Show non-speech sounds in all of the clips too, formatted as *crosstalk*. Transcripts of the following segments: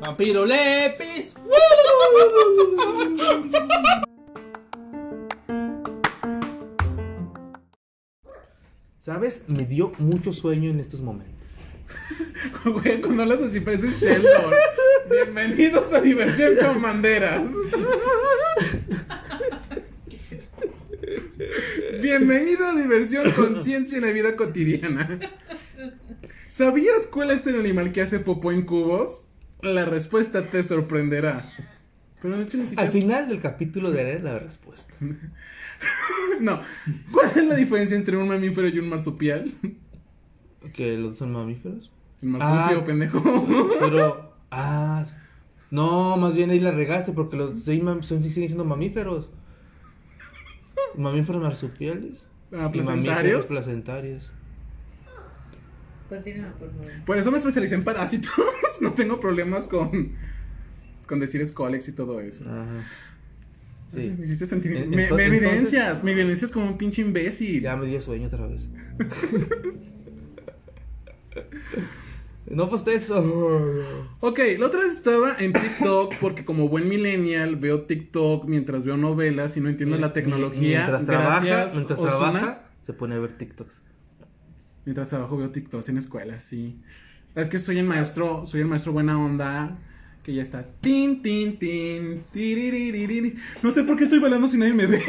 Vampiro Lepis. *laughs* ¿Sabes? Me dio mucho sueño en estos momentos. Güey, cuando hablas así pareces Sheldon. Bienvenidos a Diversión con Banderas. Bienvenido a Diversión con Ciencia en la vida cotidiana. ¿Sabías cuál es el animal que hace popó en cubos? La respuesta te sorprenderá. Pero de hecho ni siquiera... Al final del capítulo daré la respuesta. No. ¿Cuál es la diferencia entre un mamífero y un marsupial? ¿Que los dos son mamíferos? El marsupio, Ah. pendejo. Pero. Ah. No, más bien ahí la regaste porque los sí siguen siendo mamíferos. Mamíferos marsupiales. Ah, y ¿placentarios? placentarios. Continúa, por favor. Por eso me especialicé en parásitos. *laughs* No tengo problemas con, con decir escolex y todo eso. Ajá. Sí. Me hiciste sentir. En- me, me entonces- evidencias, me evidencias como un pinche imbécil. Ya me dio sueño otra vez. *laughs* no, pues eso. *laughs* Ok, la otra vez estaba en TikTok porque como buen millennial veo TikTok mientras veo novelas y no entiendo la tecnología. Mientras trabaja, Gracias, mientras Ozuna. trabaja, se pone a ver TikToks. Mientras trabajo veo TikToks en escuela, sí. Es que soy el maestro, soy el maestro buena onda. Que ya está. Tin, tin, tin. No sé por qué estoy bailando si nadie me ve.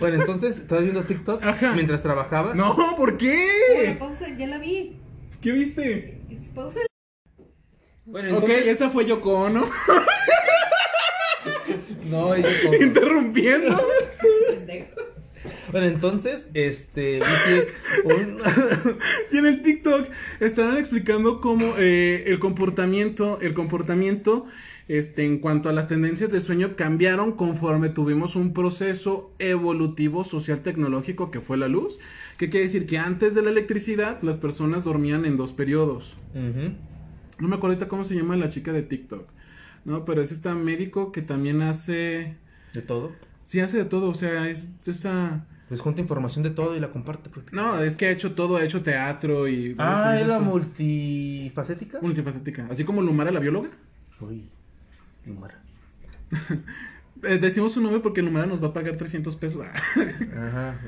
Bueno, entonces, ¿estabas viendo TikToks Ajá. mientras trabajabas? No, ¿por Oye, qué? pausa, ya la vi. ¿Qué viste? Pausa. Bueno, Ok, entonces. esa fue Yoko Ono. *laughs* No, yo como- interrumpiendo. Bueno, entonces, este. viste un- *laughs* Y en el TikTok estaban explicando cómo eh, el comportamiento, el comportamiento, este, en cuanto a las tendencias de sueño cambiaron conforme tuvimos un proceso evolutivo social tecnológico que fue la luz. Que quiere decir que antes de la electricidad las personas dormían en dos periodos. No me acuerdo ahorita cómo se llama la chica de TikTok. No, pero es esta médico que también hace, De todo. sí hace de todo, o sea, es esta Pues junta información de todo y la comparte. No, es que ha hecho todo, ha hecho teatro y... Ah, es la multifacética. Multifacética. Así como Lumara, la bióloga. Uy, Lumara. *laughs* Eh, decimos su nombre porque Lumara nos va a pagar 300 pesos. *laughs* Ajá.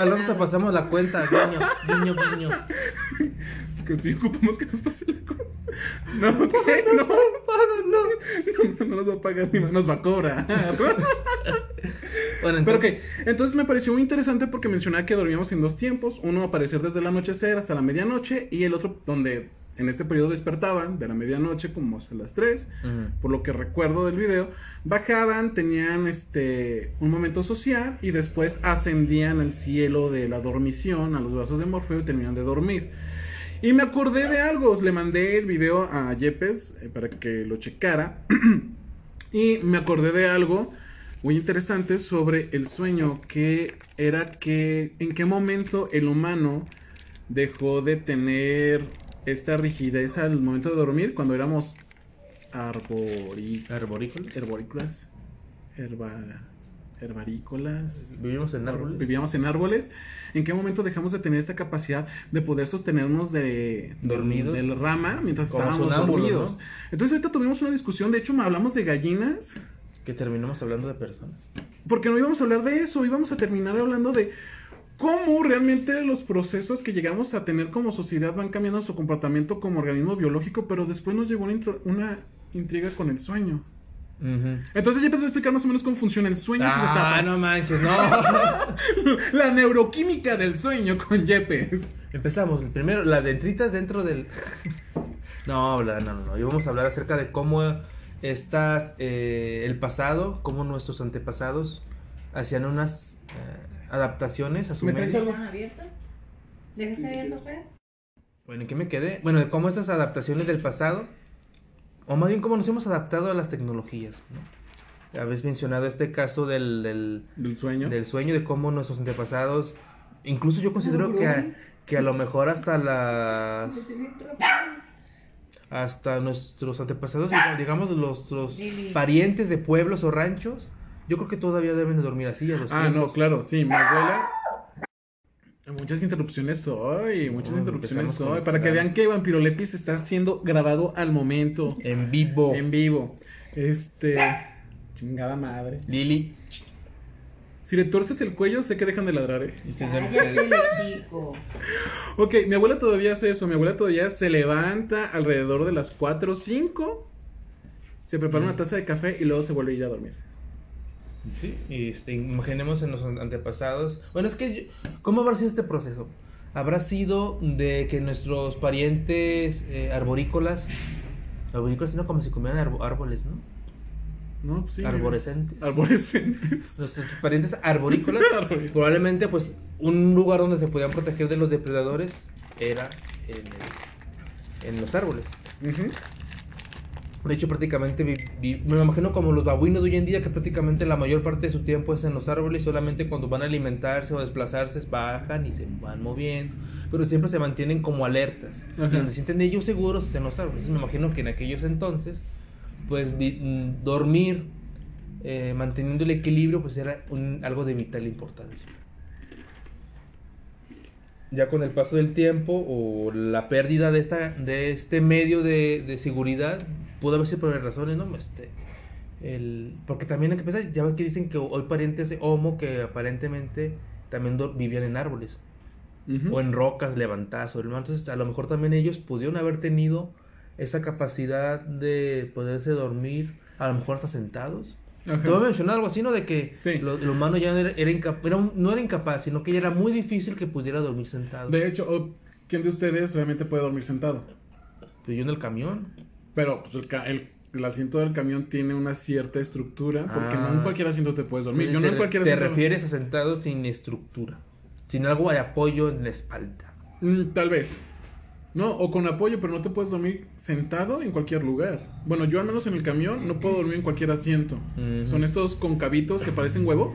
Al- rato te pasamos la cuenta, guiño, guiño, guiño. que si ocupamos que nos pase la cu- No, ¿qué? No. No, *laughs* no, no nos va a pagar ni más, nos va a cobrar. Bueno, Pero entonces. ok, entonces me pareció muy interesante porque mencionaba que dormíamos en dos tiempos. Uno aparecer desde el anochecer hasta la medianoche y el otro donde en este periodo despertaban de la medianoche como hasta las 3. Ujú. por lo que recuerdo del video, bajaban, tenían este un momento social y después ascendían al cielo de la dormición, a los brazos de Morfeo y terminan de dormir. Y me acordé de algo, le mandé el video a Yepes eh, para que lo checara *clears throat* y me acordé de algo muy interesante sobre el sueño que era que en qué momento el humano dejó de tener esta rigidez al momento de dormir cuando éramos arbori Arborícolas. herborícolas herba herbarícolas Vivimos en árboles. vivíamos en árboles en qué momento dejamos de tener esta capacidad de poder sostenernos de Dormidos. del rama mientras Como estábamos dormidos ¿no? entonces ahorita tuvimos una discusión de hecho hablamos de gallinas Que terminamos hablando de personas. porque no íbamos a hablar de eso, íbamos a terminar hablando de cómo realmente los procesos que llegamos a tener como sociedad van cambiando su comportamiento como organismo biológico, pero después nos llegó una, una intriga con el sueño. Entonces ya empecé a explicar más o menos cómo funciona el sueño y sus Ah, etapas. no manches, no. *laughs* La neuroquímica del sueño con Yepes. Empezamos. Primero, las dentritas dentro del. *laughs* no, no, no, no. Y vamos a hablar acerca de cómo estas. eh, el pasado, cómo nuestros antepasados hacían unas eh, adaptaciones a su ¿Me traes algo? Abierto, Bueno, ¿en qué me quedé? Bueno, de cómo estas adaptaciones del pasado, o más bien cómo nos hemos adaptado a las tecnologías, ¿no? Habéis mencionado este caso del, del, Del sueño. del sueño, de cómo nuestros antepasados, incluso yo considero que a, que a lo mejor hasta las... Hasta nuestros antepasados, digamos, los, los Lili. parientes de pueblos o ranchos, yo creo que todavía deben de dormir así a los Ah, no, claro, sí, mi abuela. Muchas interrupciones hoy, muchas No, interrupciones hoy. Para que vean que Vampirolepis está siendo grabado al momento, En vivo. en vivo. Este. Chingada madre. Lili. Si le torces el cuello, sé que dejan de ladrar, ¿eh? Cállate, hocico. Ok, mi abuela todavía hace eso. Mi abuela todavía se levanta alrededor de las 4 o 5. Se prepara Mm. una taza de café y luego se vuelve a ir a dormir. Sí, y este, imaginemos en los antepasados. Bueno, es que, yo- ¿cómo habrá sido este proceso? Habrá sido de que nuestros parientes eh, arborícolas, arborícolas, sino como si comieran árboles, ¿no? ¿No? Pues sí. Arborescentes. Arborescentes. *laughs* Nuestros parientes *laughs* arborícolas, probablemente, pues, un lugar donde se podían proteger de los depredadores era en, el- en los árboles. Ujú. De hecho, prácticamente vi- vi- me imagino como los babuinos de hoy en día, que prácticamente la mayor parte de su tiempo es en los árboles, solamente cuando van a alimentarse o desplazarse bajan y se van moviendo, pero siempre se mantienen como alertas. Y donde sienten ellos seguros es en los árboles. Entonces, me imagino que en aquellos entonces, pues vi- mm, dormir, eh, manteniendo el equilibrio, pues era un- algo de vital importancia. Ya con el paso del tiempo o la pérdida de esta de este medio de, de seguridad, pudo haber sido por varias razones, ¿no? Este, el, porque también hay que pensar, ya ves que dicen que hoy parientes de Homo que aparentemente también vivían en árboles Ujú. o en rocas levantadas sobre el mar. Entonces, a lo mejor también ellos pudieron haber tenido esa capacidad de poderse dormir, a lo mejor hasta sentados. Ajá. Te voy a mencionar algo así, ¿no? De que Sí. lo- el humano ya no era, era inca- era un- no era incapaz, sino que ya era muy difícil que pudiera dormir sentado. De hecho, ¿quién de ustedes realmente puede dormir sentado? Pues yo en el camión. Pero pues, el, ca- el- el asiento del camión tiene una cierta estructura, porque no en Ah. cualquier asiento te puedes dormir. Entonces, Yo no te, en cualquier te asiento. refieres a sentado sin estructura, sin algo de apoyo en la espalda. Mm, tal vez. No, o con apoyo, pero no te puedes dormir sentado en cualquier lugar. Bueno, yo al menos en el camión no puedo dormir en cualquier asiento. Son estos concavitos que parecen huevo.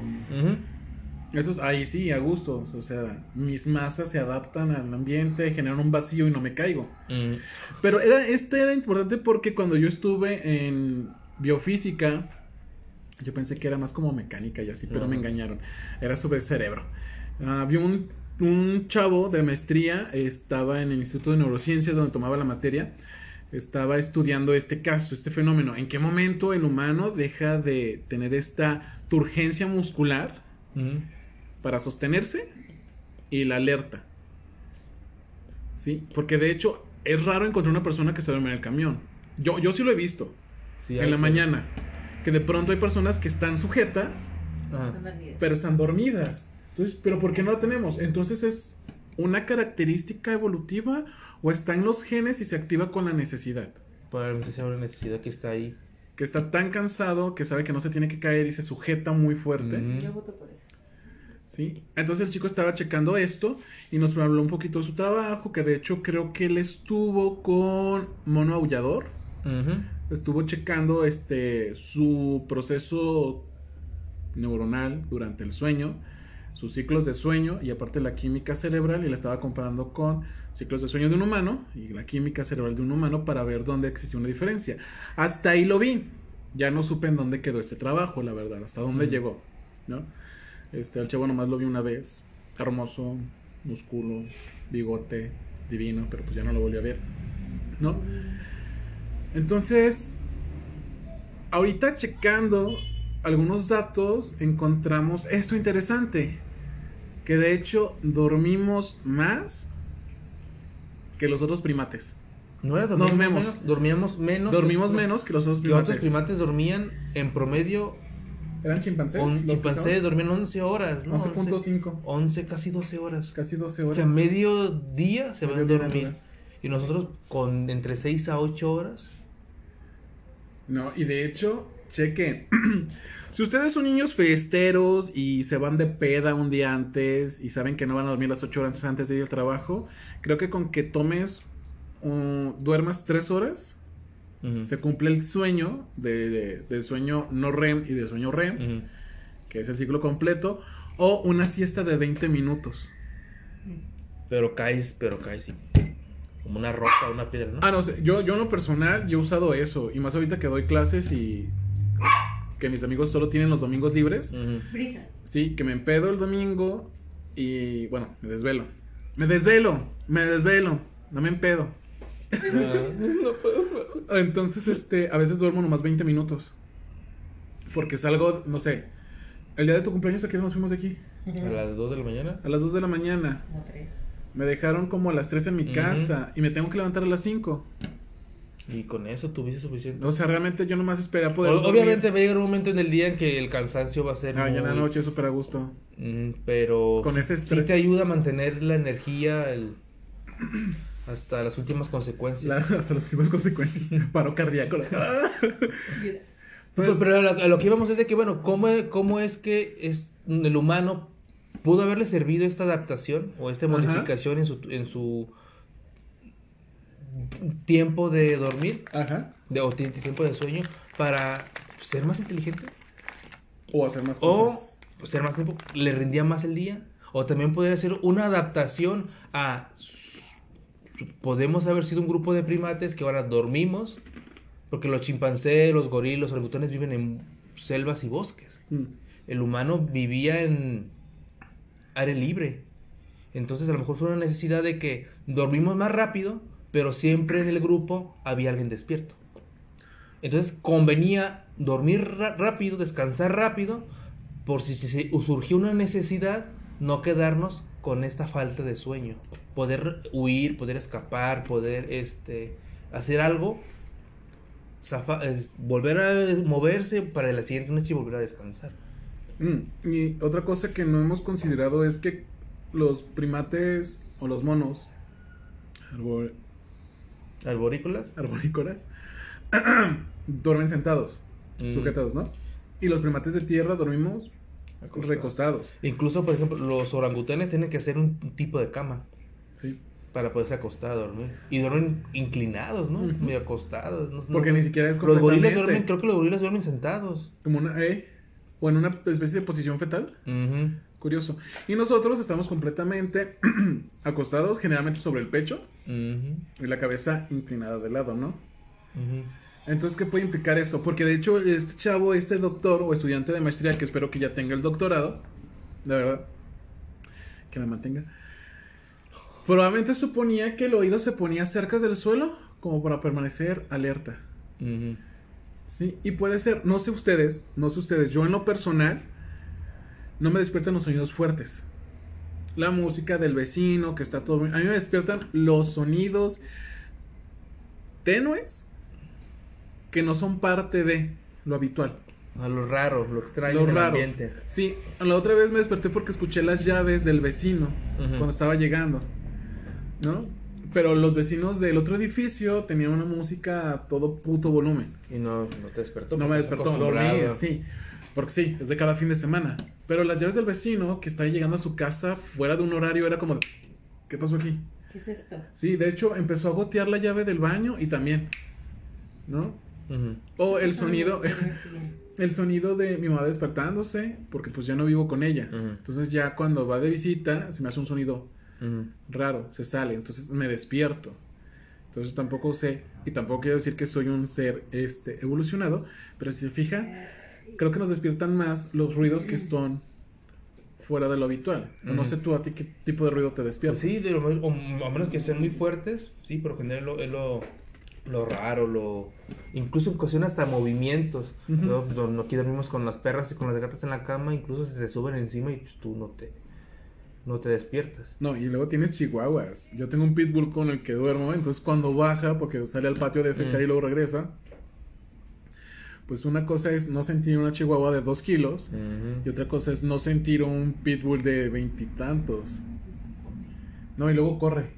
Esos, ahí sí, a gusto. O sea, mis masas se adaptan al ambiente, generan un vacío y no me caigo. Mm. Pero era, este era importante porque cuando yo estuve en biofísica, yo pensé que era más como mecánica y así, pero me engañaron. Era sobre el cerebro. Había un, un chavo de maestría, estaba en el Instituto de Neurociencias donde tomaba la materia, estaba estudiando este caso, este fenómeno. ¿En qué momento el humano deja de tener esta turgencia muscular para sostenerse y la alerta. ¿Sí? Porque de hecho es raro encontrar una persona que se duerme en el camión. Yo, yo sí lo he visto Sí, en la que- mañana. Que de pronto hay personas que están sujetas, Ajá. Pero están dormidas. Entonces, ¿pero por qué no la tenemos? Entonces es una característica evolutiva o está en los genes y se activa con la necesidad. Probablemente sea una necesidad que está ahí. Que está tan cansado que sabe que no se tiene que caer y se sujeta muy fuerte. Yo voto por eso. ¿sí? Entonces el chico estaba checando esto y nos habló un poquito de su trabajo, que de hecho creo que él estuvo con Mono Aullador, estuvo checando este su proceso neuronal durante el sueño, sus ciclos de sueño y aparte la química cerebral y la estaba comparando con ciclos de sueño de un humano y la química cerebral de un humano para ver dónde existía una diferencia. Hasta ahí lo vi. Ya no supe en dónde quedó este trabajo, la verdad, hasta dónde llegó, ¿no? Este, al chavo nomás lo vi una vez, hermoso, músculo, bigote, divino, pero pues ya no lo volví a ver, ¿no? Entonces, ahorita checando algunos datos, encontramos esto interesante. Que de hecho dormimos más que los otros primates. No era dormíamos Dormimos. menos. Dormíamos menos. Dormimos que- menos que los otros Que otros primates. primates dormían en promedio. Eran chimpancés. On, los chimpancés dormían 11 horas, ¿no? 11.5. 11, casi 12 horas. Casi 12 O horas. sea, medio día se van a Medio día dormir. natural. Y nosotros con entre 6 a 8 horas. No, y de hecho, chequen. *clears throat* si ustedes son niños festeros y se van de peda un día antes y saben que no van a dormir las 8 horas antes de ir al trabajo, creo que con que tomes, duermas 3 horas, se cumple el sueño de, de- del sueño no REM y del sueño REM, que es el ciclo completo, o una siesta de 20 minutos. Pero caes, pero caes. Como una roca, una piedra, ¿no? Ah, no sé, yo, yo en lo personal, yo he usado eso, y más ahorita que doy clases y que mis amigos solo tienen los domingos libres. Brisa. Sí, que me empedo el domingo Y bueno, me desvelo. Me desvelo, me desvelo. No me empedo. *laughs* Entonces, este, a veces duermo nomás 20 minutos. Porque salgo, no sé. El día de tu cumpleaños, ¿a qué hora nos fuimos de aquí? A las 2 de la mañana. A las 2 de la mañana. Como tres. Me dejaron como a las 3 en mi casa. Y me tengo que levantar a las 5. Y con eso tuviste suficiente. O sea, realmente yo nomás esperé a poder. O- obviamente va a llegar un momento en el día en que el cansancio va a ser. Ah, ya en la noche súper a gusto. Mm, pero Con ese sí estrés. te ayuda a mantener la energía el- hasta las últimas consecuencias. La- hasta las últimas consecuencias. *laughs* Paro cardíaco. Ayuda. *laughs* Pues, pero a lo, que íbamos es de que, bueno, ¿cómo, cómo es que es, el humano pudo haberle servido esta adaptación o esta Ajá. modificación en su, en su tiempo de dormir Ajá. de, o ti- tiempo de sueño para ser más inteligente? O hacer más O cosas. ser más tiempo, le rendía más el día. O también podría ser una adaptación a. Podemos haber sido un grupo de primates que ahora dormimos. Porque los chimpancés, los gorilas, los orangutanes viven en selvas y bosques. Mm. El humano vivía en aire libre. Entonces a lo mejor fue una necesidad de que dormimos más rápido, pero siempre en el grupo había alguien despierto. Entonces convenía dormir rápido, descansar rápido, por si se surgió una necesidad, no quedarnos con esta falta de sueño. Poder huir, poder escapar, poder este, hacer algo, volver a moverse para la siguiente noche y volver a descansar. Mm, Y otra cosa que no hemos considerado es que los primates o los monos ¿Arborícolas? arborícolas *clears throat* duermen sentados, Mm. sujetados, ¿no? Y los primates de tierra dormimos recostados. Incluso, por ejemplo, los orangutanes tienen que hacer un tipo de cama Sí. para poderse acostar a dormir. Y duermen inclinados, ¿no? Medio acostados. no- Porque no- ni siquiera es Los gorilas completamente duermen, creo que los gorilas duermen sentados. como una eh, o en una especie de posición fetal. Ujú. Curioso. Y nosotros estamos completamente *clears throat* acostados, generalmente sobre el pecho y la cabeza inclinada de lado, ¿no? Entonces, ¿qué puede implicar eso? Porque de hecho, este chavo, este doctor o estudiante de maestría, que espero que ya tenga el doctorado, de verdad, que me mantenga, probablemente suponía que el oído se ponía cerca del suelo como para permanecer alerta. Sí, y puede ser, no sé ustedes, no sé ustedes, yo en lo personal no me despiertan los sonidos fuertes. La música del vecino que está todo bien. A mí me despiertan los sonidos tenues que no son parte de lo habitual. A lo raro, lo extraño del raros. ambiente. Sí, la otra vez me desperté porque escuché las llaves del vecino cuando estaba llegando. ¿No? Pero los vecinos del otro edificio tenían una música a todo puto volumen. Y no, no te despertó. No me despertó, dormí, sí. Porque sí, es de cada fin de semana. Pero las llaves del vecino que está llegando a su casa fuera de un horario era como, de, ¿qué pasó aquí? ¿Qué es esto? Sí, de hecho empezó a gotear la llave del baño y también, ¿no? Ujú. O el sonido, *laughs* el sonido de mi mamá despertándose, porque pues ya no vivo con ella. Ujú. Entonces ya cuando va de visita se me hace un sonido raro, se sale, entonces me despierto. Entonces tampoco sé, y tampoco quiero decir que soy un ser este, evolucionado, pero si se fija, creo que nos despiertan más los ruidos que están fuera de lo habitual. No sé tú a ti qué tipo de ruido te despierta. Pues sí, de lo, o a menos que sean muy fuertes, sí, por lo general lo- es lo, lo raro, lo incluso ocasiona hasta movimientos. Ujú. Luego, pues, no- aquí dormimos con las perras y con las gatas en la cama, incluso se te suben encima y pues, tú no te no te despiertas. No, y luego tienes chihuahuas. Yo tengo un pitbull con el que duermo, entonces cuando baja, porque sale al patio de FK Mm. y luego regresa, pues una cosa es no sentir una chihuahua de dos kilos, y otra cosa es no sentir un pitbull de veintitantos. No, y luego corre.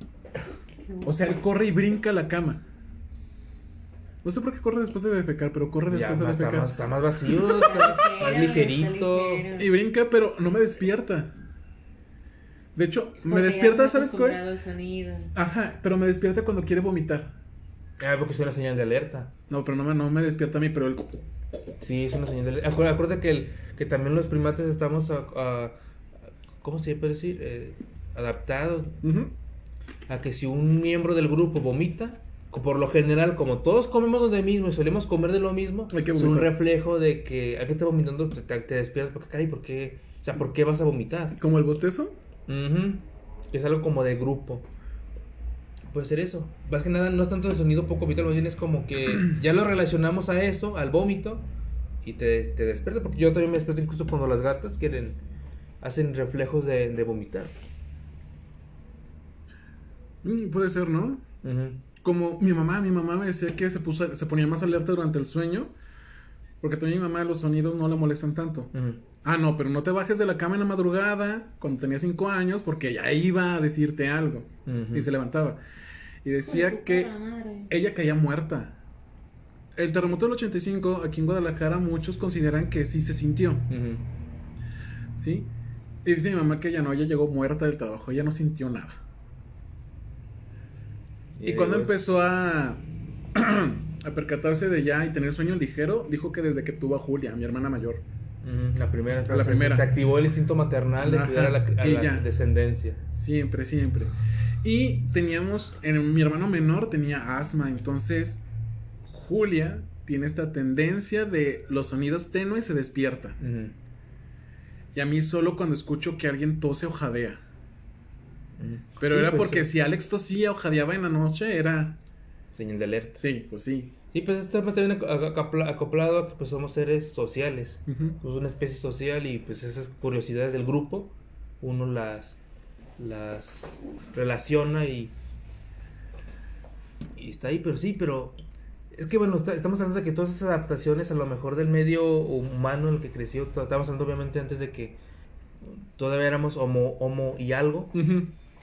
O sea, él corre y brinca a la cama. No sé por qué corre después de defecar, pero corre Ya después de está, defecar. más, está más vacío, *laughs* está más ligerito. Y brinca, pero no me despierta. De hecho, me Porque despierta, ¿sabes sonido. Ajá, pero me despierta cuando quiere vomitar. Ah, porque es una señal de alerta. No, pero no me, no me despierta a mí, pero él... Sí, es una señal de alerta. Acuérdate, que, el, que también los primates estamos, a, a- ¿cómo se puede decir? Eh, adaptados a que si un miembro del grupo vomita, por lo general, como todos comemos donde mismo y solemos comer de lo mismo, es un reflejo de que alguien está vomitando, te, te, te despiertas, porque caray, ¿por qué? O sea, ¿por qué vas a vomitar? Como el bostezo. Ujú, Que es algo como de grupo. Puede ser eso. Más que nada, no es tanto el sonido poco vital, más bien es como que *clears throat* ya lo relacionamos a eso, al vómito, y te, te despierta. Porque yo también me despierto incluso cuando las gatas quieren, hacen reflejos de, de vomitar. Mm, puede ser, ¿no? Como mi mamá, mi mamá me decía que se puso, se ponía más alerta durante el sueño. Porque también mi mamá los sonidos no le molestan tanto. Ah, no, pero no te bajes de la cama en la madrugada cuando tenía cinco años porque ya iba a decirte algo. Y se levantaba. Y decía que madre. ella caía muerta. El terremoto del 85 aquí en Guadalajara muchos consideran que sí se sintió. ¿sí? Y dice mi mamá que ella no, ella llegó muerta del trabajo, ella no sintió nada. Y Eh, cuando empezó a, *clears throat* a percatarse de ya y tener sueño ligero, dijo que desde que tuvo a Julia, mi hermana mayor. La primera. la primera. Se activó el instinto maternal de Ajá, cuidar a la, a descendencia. Siempre, siempre. Y teníamos, en, mi hermano menor tenía asma, entonces Julia tiene esta tendencia de los sonidos tenues se despierta. Y a mí solo cuando escucho que alguien tose o jadea. Pero Sí, era pues, porque sí. si Alex tosía o jadeaba en la noche, era... Señal de alerta. Sí, pues sí. Sí, pues esto está también ac- acopla- acoplado a que pues somos seres sociales. Somos una especie social y pues esas curiosidades del grupo uno las las relaciona y y está ahí, pero sí, pero es que bueno, está- estamos hablando de que todas esas adaptaciones a lo mejor del medio humano en el que creció, estábamos hablando obviamente antes de que todavía éramos homo, homo y algo.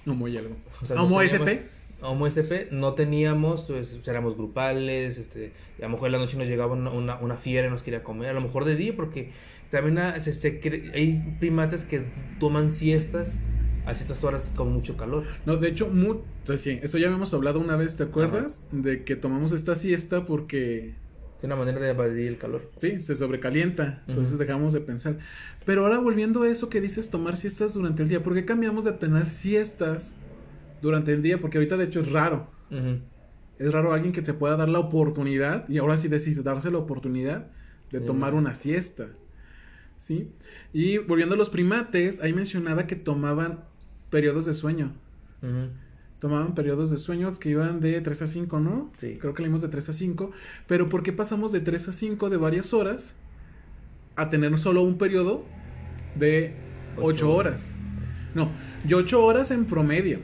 Homo y algo. O sea, no Homo teníamos- SP. Homo SP no teníamos, pues éramos grupales, este, a lo mejor en la noche nos llegaba una, una, una fiera y nos quería comer, a lo mejor de día, porque también se- se hay primates que toman siestas a ciertas horas con mucho calor. No, de hecho, mu- pues sí, eso ya habíamos hablado una vez, ¿te acuerdas? De que tomamos esta siesta porque Es una manera de evadir el calor. Sí, se sobrecalienta. Entonces Ujú. dejamos de pensar. Pero ahora volviendo a eso que dices, tomar siestas durante el día. ¿Por qué cambiamos de tener siestas durante el día? Porque ahorita de hecho es raro. Ujú. Es raro alguien que se pueda dar la oportunidad, y ahora sí decís, darse la oportunidad de tomar una siesta. ¿Sí? Y volviendo a los primates, ahí mencionaba que tomaban periodos de sueño. Ujú. Tomaban periodos de sueño que iban de 3 a 5, ¿no? Sí. Creo que leímos de 3 a 5. Pero ¿por qué pasamos de 3 a 5 de varias horas a tener solo un periodo de Ocho 8 horas? No, yo 8 horas en promedio.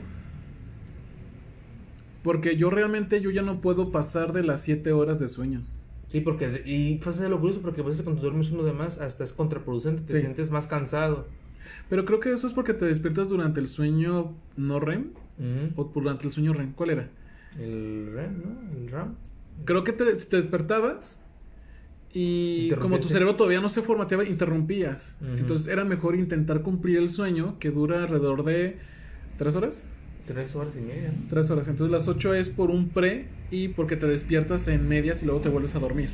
Porque yo realmente yo ya no puedo pasar de las 7 horas de sueño. Sí, porque, y pues es lo curioso, porque a veces cuando duermes uno de más, hasta es contraproducente, te Sí. sientes más cansado. Pero creo que eso es porque te despiertas durante el sueño no REM o durante el sueño REM. ¿Cuál era? El REM, ¿no? El RAM. Creo que te, te despertabas y como tu cerebro todavía no se formateaba, interrumpías. Entonces era mejor intentar cumplir el sueño que dura alrededor de tres horas. Tres horas y media, ¿no? Tres horas. Entonces las ocho es por un pre y porque te despiertas en medias y luego te vuelves a dormir.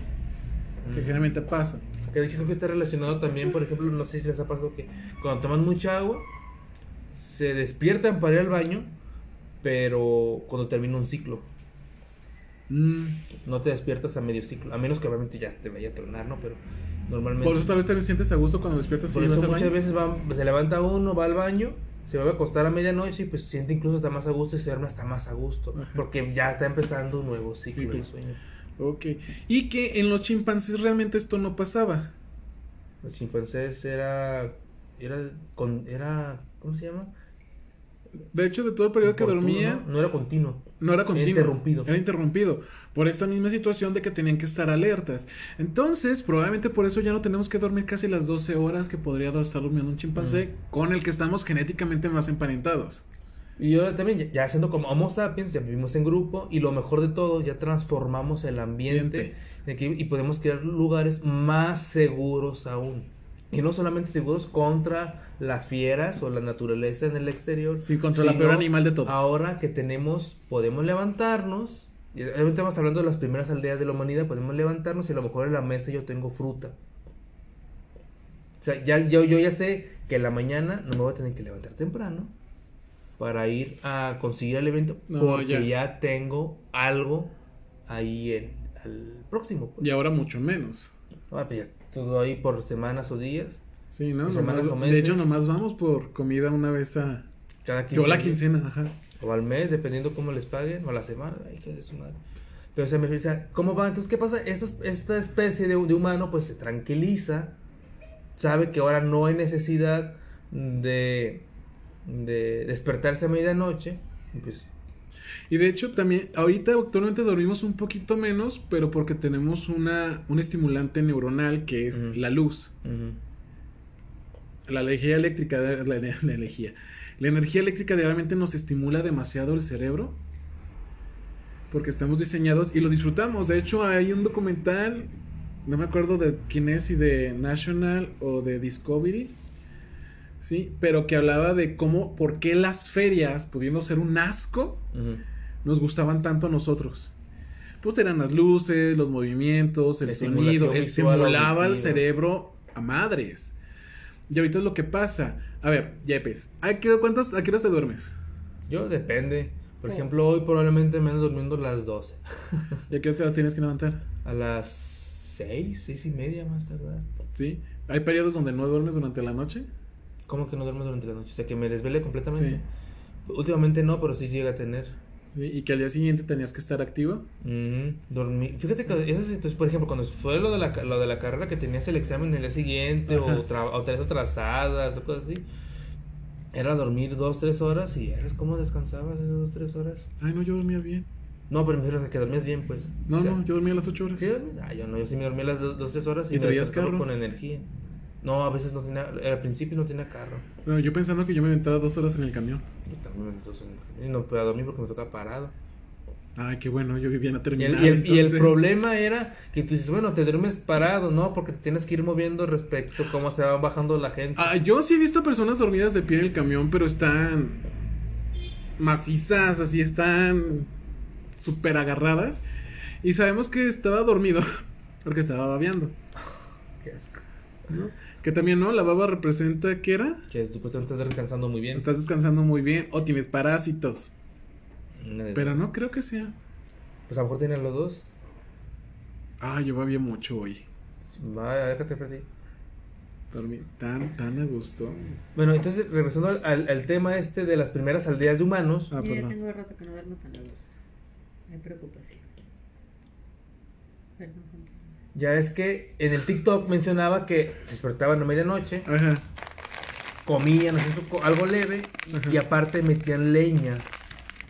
Que Ujú. generalmente pasa. Que de hecho creo que está relacionado también, por ejemplo, no sé si les ha pasado que cuando toman mucha agua, se despiertan para ir al baño, pero cuando termina un ciclo, Mm, no te despiertas a medio ciclo, a menos que obviamente ya te vaya a tronar, ¿no? Pero normalmente... Por eso tal vez te sientes a gusto cuando despiertas Por y eso vas al muchas baño. veces va- se levanta uno, va al baño, se va a acostar a medianoche y pues se siente incluso hasta más a gusto y se duerme hasta más a gusto, Ajá. porque ya está empezando un nuevo ciclo de sueño. Ok. Y que en los chimpancés realmente esto no pasaba. Los chimpancés era... Era... Con, era ¿Cómo se llama? De hecho, de todo el periodo que dormía, No, No era continuo. No era continuo. interrumpido. Era interrumpido. Por esta misma situación de que tenían que estar alertas. Entonces, probablemente por eso ya no tenemos que dormir casi las 12 horas que podría estar durmiendo un chimpancé con el que estamos genéticamente más emparentados. Y ahora también, ya, siendo como Homo sapiens, ya vivimos en grupo y lo mejor de todo, ya transformamos el ambiente de y podemos crear lugares más seguros aún. Y no solamente seguros contra las fieras o la naturaleza en el exterior. Sí, contra la peor animal de todos. Ahora que tenemos, podemos levantarnos. Y estamos hablando de las primeras aldeas de la humanidad, podemos levantarnos y a lo mejor en la mesa yo tengo fruta. O sea, ya, yo, yo ya sé que en la mañana no me voy a tener que levantar temprano para ir a conseguir el evento No, porque ya. ya. tengo algo ahí en, al próximo. pues. Y ahora mucho menos. Ah, pues ya, todo ahí por semanas o días. Sí, ¿no? Semanas Nomás- o meses. de hecho, nomás vamos por comida una vez a, Cada Yo la quincena, ajá. O al mes, dependiendo cómo les paguen, o a la semana, ay, hija de su madre. Pero se me sea, ¿cómo va? Entonces, ¿qué pasa? Esta, esta especie de, de humano, pues se tranquiliza, sabe que ahora no hay necesidad de, de despertarse a medianoche, pues, Y de hecho también, ahorita actualmente dormimos un poquito menos, pero porque tenemos una, un estimulante neuronal que es la luz. La energía eléctrica, la, la energía. La energía eléctrica realmente nos estimula demasiado el cerebro. Porque estamos diseñados y lo disfrutamos. De hecho, hay un documental, no me acuerdo de quién es, si de National o de Discovery. Sí, pero que hablaba de cómo, por qué las ferias, pudiendo ser un asco, nos gustaban tanto a nosotros. Pues eran las luces, los movimientos, el La sonido, estimulaba el cerebro a madres. Y ahorita es lo que pasa. A ver, Yepes, ¿a qué, ¿cuántas, a qué horas te duermes? Yo depende. Por Oh. ejemplo, hoy probablemente me ando durmiendo a las 12. ¿Y a qué horas tienes que levantar? *laughs* A las 6, 6 y media más tardar. ¿Sí? ¿Hay periodos donde no duermes durante la noche? ¿Cómo que no duermo durante la noche? O sea, que me desvele completamente. Sí. Últimamente no, pero sí llega a tener. ¿Sí? ¿Y que al día siguiente tenías que estar activo? Ujú, dormí. Fíjate que esas situaciones, por ejemplo, cuando fue lo de la, lo de la carrera que tenías el examen el día siguiente Ajá. o, tra- o tareas atrasadas o cosas así, era dormir dos, tres horas y eres como descansabas esas dos, tres horas. Ay, no, yo dormía bien. No, pero me refiero a que dormías bien, pues. No, O sea, no, yo dormía a las 8 horas. ¿Sí dormías? Ah, yo no, yo sí me dormía las dos, dos tres horas y, ¿Y me traías carro? con energía. No, a veces no tenía, al principio no tenía carro. No, yo pensando que yo me aventaba dos horas en el camión. Y también me entonces, y no podía dormir porque me tocaba parado. Ay, qué bueno, yo vivía en la Y terminal. el, y el- y el problema era que tú dices, bueno, te duermes parado, ¿no? Porque te tienes que ir moviendo respecto a cómo se va bajando la gente. Ah, yo sí he visto personas dormidas de pie en el camión, pero están macizas, así están súper agarradas. Y sabemos que estaba dormido *laughs* porque estaba babeando. *laughs* Qué asco. ¿No? Que también, ¿no? La baba representa que era. Que supuestamente estás descansando muy bien. Estás descansando muy bien o tienes parásitos. Pero no creo que sea. Pues a lo mejor tienen los dos. Ah, yo babié mucho hoy. Vaya, déjate perdí. Dormí tan, tan a gusto. Bueno, entonces, regresando al, al- al tema este de las primeras aldeas de humanos. Ah, Yo ya perdón. tengo rato que no duermo tan a gusto. Hay preocupación. Perdón. Ya es que en el TikTok mencionaba que se despertaban a medianoche, Ajá. comían algo leve y, aparte metían leña.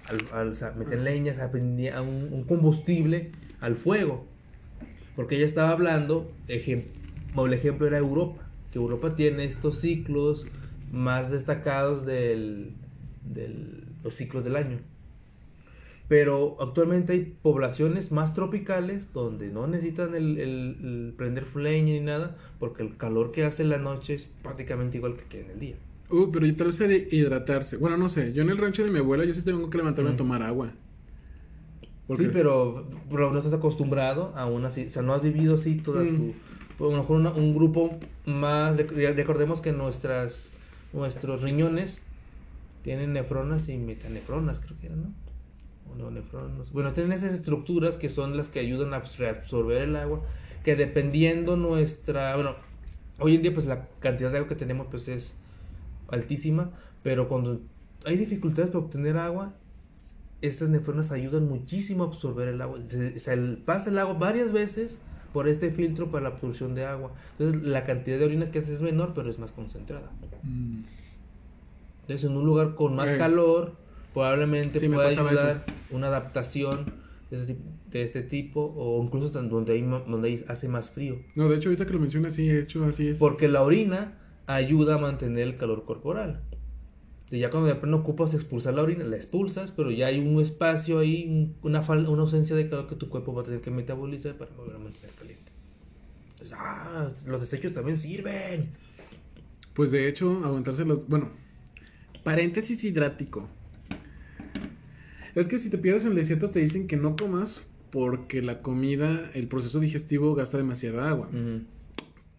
Al, al- o sea, metían leña, se prendía un, un combustible al fuego. Porque ella estaba hablando, ejem- el ejemplo era Europa, que Europa tiene estos ciclos más destacados del, del- los ciclos del año. Pero actualmente hay poblaciones más tropicales donde no necesitan el, el- el prender leña ni nada, porque el calor que hace en la noche es prácticamente igual que, que en el día. Uh, pero yo tal vez de hidratarse. Bueno, no sé. Yo en el rancho de mi abuela, yo sí tengo que levantarme Mm. a tomar agua. Porque- Sí, pero, pero no estás acostumbrado aún así. O sea, no has vivido así toda Mm. tu. A lo mejor una- un grupo más. rec- Recordemos que nuestras nuestros riñones tienen nefronas y metanefronas, creo que eran, ¿no? Bueno, tienen esas estructuras que son las que ayudan a absor- absorber el agua. Que dependiendo nuestra. Bueno, hoy en día, pues la cantidad de agua que tenemos, pues es altísima. Pero cuando hay dificultades para obtener agua, estas nefronas ayudan muchísimo a absorber el agua. Se, pasa el agua varias veces por este filtro para la absorción de agua. Entonces la cantidad de orina que hace es menor, pero es más concentrada. Mm. Entonces en un lugar con más calor, probablemente Sí, pueda ayudar una adaptación de este, de este tipo, o incluso hasta donde, hay, donde hay- hace más frío. No, de hecho, ahorita que lo mencionas, sí, de hecho, así es. Porque la orina ayuda a mantener el calor corporal. Y ya cuando de plano ocupas expulsar la orina, la expulsas, pero ya hay un espacio ahí, un- una, fal- una ausencia de calor que tu cuerpo va a tener que metabolizar para volver a mantener caliente. Entonces, ah, los desechos también sirven. Pues de hecho, aguantarse los. Bueno, paréntesis hidrático. Es que si te pierdes en el desierto, te dicen que no comas porque la comida, el proceso digestivo gasta demasiada agua.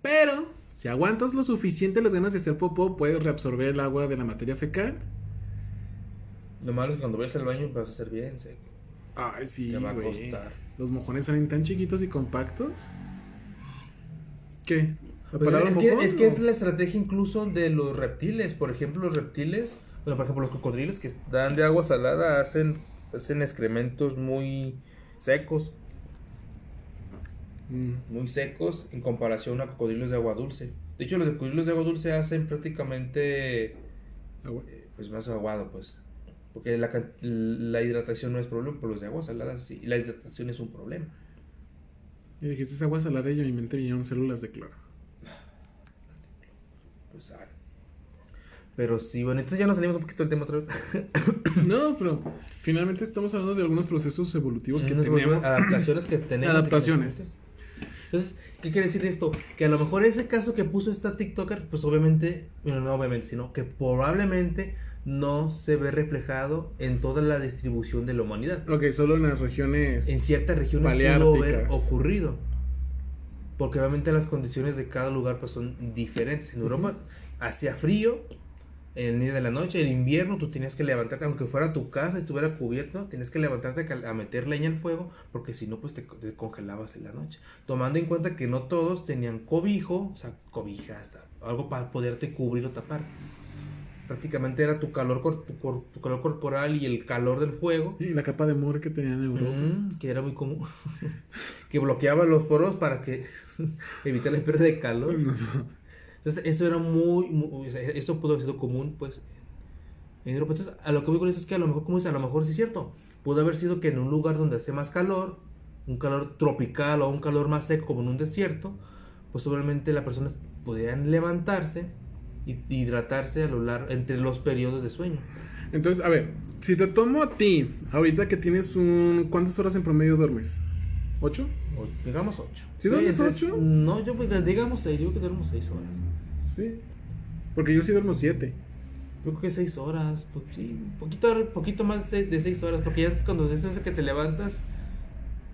Pero, si aguantas lo suficiente las ganas de hacer popó, puedes reabsorber el agua de la materia fecal. Lo malo es que cuando vayas al baño vas a hacer bien seco. Ay, sí, Te va a costar. Los mojones salen tan chiquitos y compactos. ¿Qué? ¿La Pues palabra es, que, es que es la estrategia incluso de los reptiles. Por ejemplo, los reptiles Bueno, por ejemplo, los cocodrilos que dan de agua salada hacen, hacen excrementos muy secos, Mm. muy secos en comparación a cocodrilos de agua dulce. De hecho, los cocodrilos de agua dulce hacen prácticamente eh, pues más aguado, pues. Porque la, la hidratación no es problema, pero los de agua salada sí. La hidratación es un problema. Y dijiste "Es agua salada y en mi mente vinieron células de cloro. Pues, ah. Pero sí, bueno, entonces ya nos salimos un poquito del tema otra vez. *coughs* No, pero finalmente estamos hablando de algunos procesos evolutivos que tenemos. adaptaciones que tenemos. *coughs* Adaptaciones. Entonces, ¿qué quiere decir esto? Que a lo mejor ese caso que puso esta TikToker, pues obviamente, bueno, no obviamente, sino que probablemente no se ve reflejado en toda la distribución de la humanidad. Ok, solo en las regiones. En ciertas regiones pudo haber ocurrido. Porque obviamente las condiciones de cada lugar pues son diferentes. En Europa hacía frío en el día de la noche, en invierno tú tenías que levantarte, aunque fuera tu casa estuviera cubierto, tienes que levantarte a meter leña al fuego, porque si no pues te, te congelabas en la noche. Tomando en cuenta que no todos tenían cobijo, o sea, cobija hasta algo para poderte cubrir o tapar. Prácticamente era tu calor, tu, cor- tu calor corporal y el calor del fuego Y la capa de mora que tenían en Europa. Mm, que era muy común. *laughs* que bloqueaba los poros para que *laughs* evitar la pérdida de calor. Entonces, eso era muy, muy- o sea, eso pudo haber sido común, pues, en Europa. Entonces, a lo que voy con eso es que a lo mejor, como dice, a lo mejor sí es cierto. Pudo haber sido que en un lugar donde hace más calor, un calor tropical o un calor más seco, como en un desierto, pues obviamente las personas podían levantarse y hidratarse a lo largo, entre los periodos de sueño. Entonces, a ver, si te tomo a ti, ahorita que tienes un. ¿Cuántas horas en promedio duermes? ¿Ocho? O, digamos 8. ¿Sí duermes ocho? No, yo pues, digamos 6, yo creo que duermo 6 horas. Sí. Porque yo sí duermo siete. Yo creo que 6 horas, pues sí, un poquito, poquito más de 6 horas, porque ya es que cuando dices que te levantas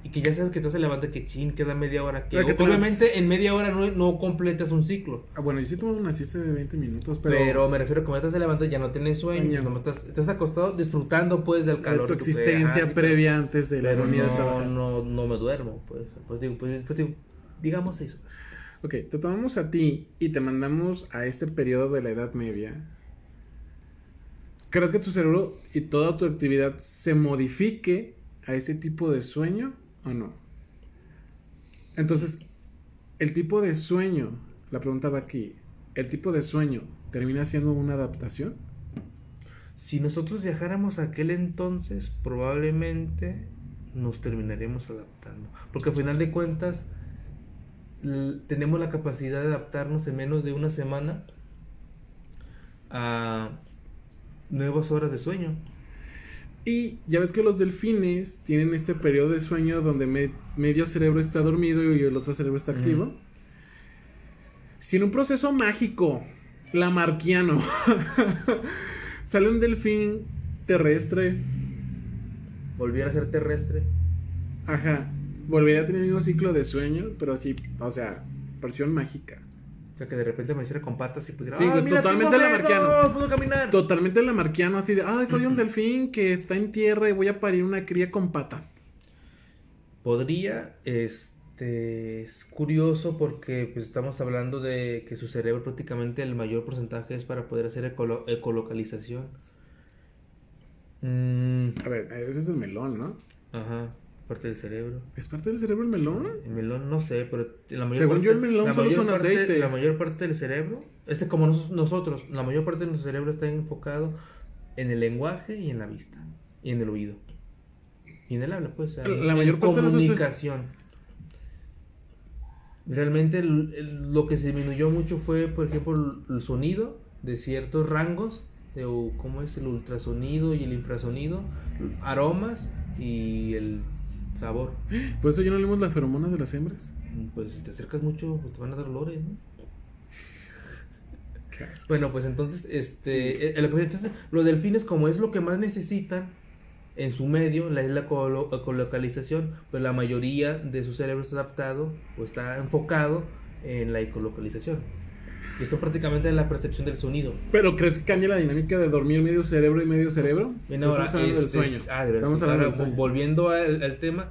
y que ya sabes que te vas a levantar, que chin, queda media hora, que, que te obviamente en media hora no, no completas un ciclo. Ah, bueno, yo sí tomo una siesta de 20 minutos, pero. Pero, me refiero a que cuando te levantas ya no tienes sueño, nomás estás, estás acostado disfrutando pues del de calor. tu de existencia ajá, previa antes de la Pero dormida de no, trabajar. no, no me duermo, pues, pues digo, pues, pues digo, digamos 6 horas. Ok, te tomamos a ti y te mandamos a este periodo de la Edad Media. ¿Crees que tu cerebro y toda tu actividad se modifique a ese tipo de sueño o no? Entonces, el tipo de sueño, la pregunta va aquí, ¿el tipo de sueño termina siendo una adaptación? Si nosotros viajáramos a aquel entonces, probablemente nos terminaremos adaptando. Porque al final de cuentas, tenemos la capacidad de adaptarnos en menos de una semana a nuevas horas de sueño. Y ya ves que los delfines tienen este periodo de sueño donde me- medio cerebro está dormido y el otro cerebro está activo. Ujú. Si en un proceso mágico, lamarquiano, *laughs* sale un delfín terrestre, Volviera a ser terrestre. ajá, volvería a tener el mismo ciclo de sueño, pero así, o sea, versión mágica. O sea, que de repente me hiciera con patas y pudiera... Sí, ¡Ah, mira, totalmente lamarquiano. ¡Puedo caminar! Totalmente lamarquiano, así de, ay, soy un delfín que está en tierra y voy a parir una cría con pata. Podría, este, es curioso porque pues estamos hablando de que su cerebro prácticamente el mayor porcentaje es para poder hacer ecolo- ecolocalización. Mm, A ver, ese es el melón, ¿no? ajá, parte del cerebro. ¿Es parte del cerebro el melón? El melón no sé, pero la mayor Según parte, yo, el melón solo son parte- aceites. La mayor parte del cerebro, este como nos- nosotros, la mayor parte de nuestro cerebro está enfocado en el lenguaje y en la vista y en el oído. Y en el habla, pues. o sea, La en mayor parte de comunicación. Realmente el- el- lo que se disminuyó mucho fue, por ejemplo, el, el sonido de ciertos rangos, de, ¿cómo es el ultrasonido y el infrasonido? Aromas y el sabor. Por eso ya no leemos las feromonas de las hembras. Pues si te acercas mucho, pues, te van a dar olores, ¿no? *laughs* Bueno, pues entonces, este, eh, el- entonces, los delfines, como es lo que más necesitan en su medio, la la colo- ecolocalización, pues la mayoría de su cerebro está adaptado o está enfocado en la ecolocalización. Y esto prácticamente es la percepción del sonido. Pero ¿crees que cambia la dinámica de dormir medio cerebro y medio cerebro? Bien, ¿O ahora, estamos hablando este, del sueño. ah, de hablando ahora, del sueño. volviendo al, al tema,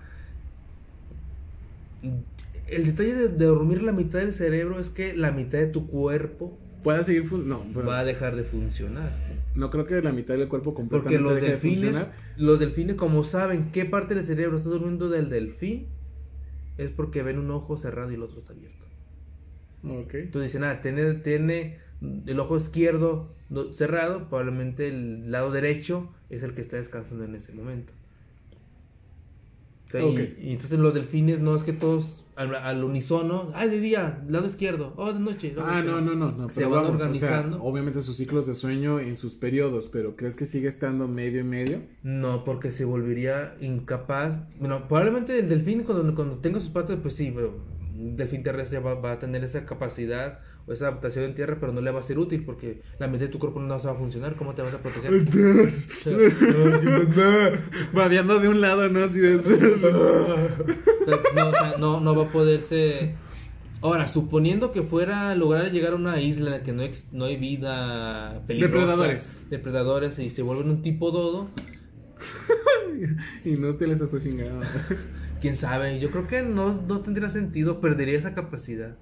el detalle de, de dormir la mitad del cerebro es que la mitad de tu cuerpo Pueda seguir No, pero- va a dejar de funcionar. no creo que la mitad del cuerpo Porque completamente los deje de delfines, los delfines como saben qué parte del cerebro está durmiendo del delfín, es porque ven un ojo cerrado y el otro está abierto. Ok. Entonces dicen, ah, tiene, tiene el ojo izquierdo cerrado, probablemente el lado derecho es el que está descansando en ese momento. O sea, y- entonces los delfines no es que todos al, al unísono, ah, de día, lado izquierdo, oh, de noche. lado Ah, izquierdo". no, no, no, no. Se van vamos, o sea, organizando. obviamente sus ciclos de sueño en sus periodos, pero ¿crees que sigue estando medio y medio? No, porque se volvería incapaz. Bueno, probablemente el delfín cuando, cuando tenga sus patas, pues sí, pero un delfín terrestre va, va a tener esa capacidad o esa adaptación en tierra, pero no le va a ser útil porque la mente de tu cuerpo no se va a funcionar. ¿Cómo te vas a proteger? O sea, *laughs* Babeando de un lado, ¿no? Así de... *laughs* no, o sea, no, no va a poderse. Ahora, suponiendo que fuera lograr llegar a una isla que no, ex- no hay vida peligrosa, Depredadores. depredadores y se vuelven un tipo dodo, *laughs* y no te les chingado. Quién sabe, yo creo que no, no tendría sentido, perdería esa capacidad.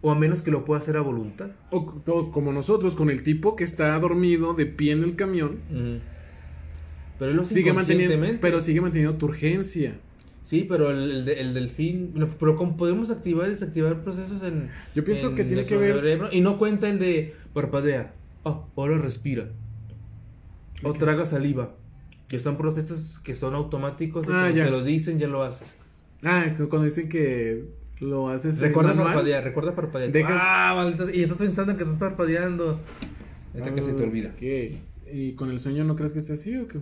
O a menos que lo pueda hacer a voluntad. O co- como nosotros, con el tipo que está dormido de pie en el camión. Pero él lo sigue manteniendo, pero sigue manteniendo tu urgencia. Sí, pero el, el, de- el delfín. no, Pero ¿cómo podemos activar y desactivar procesos en. Yo pienso en que tiene que ver- cerebro? Y no cuenta el de parpadea. Oh, ahora respira. O traga saliva. Que son procesos que son automáticos y Ah, cuando ya. te los dicen ya lo haces. Ah, cu- cuando dicen que lo haces en Recuerda parpadear, recuerda parpadear. Dejas- Ah, maldita- y estás pensando que estás parpadeando. Neta que se te Ah, olvida. ok. ¿Y con el sueño no crees que esté así o qué?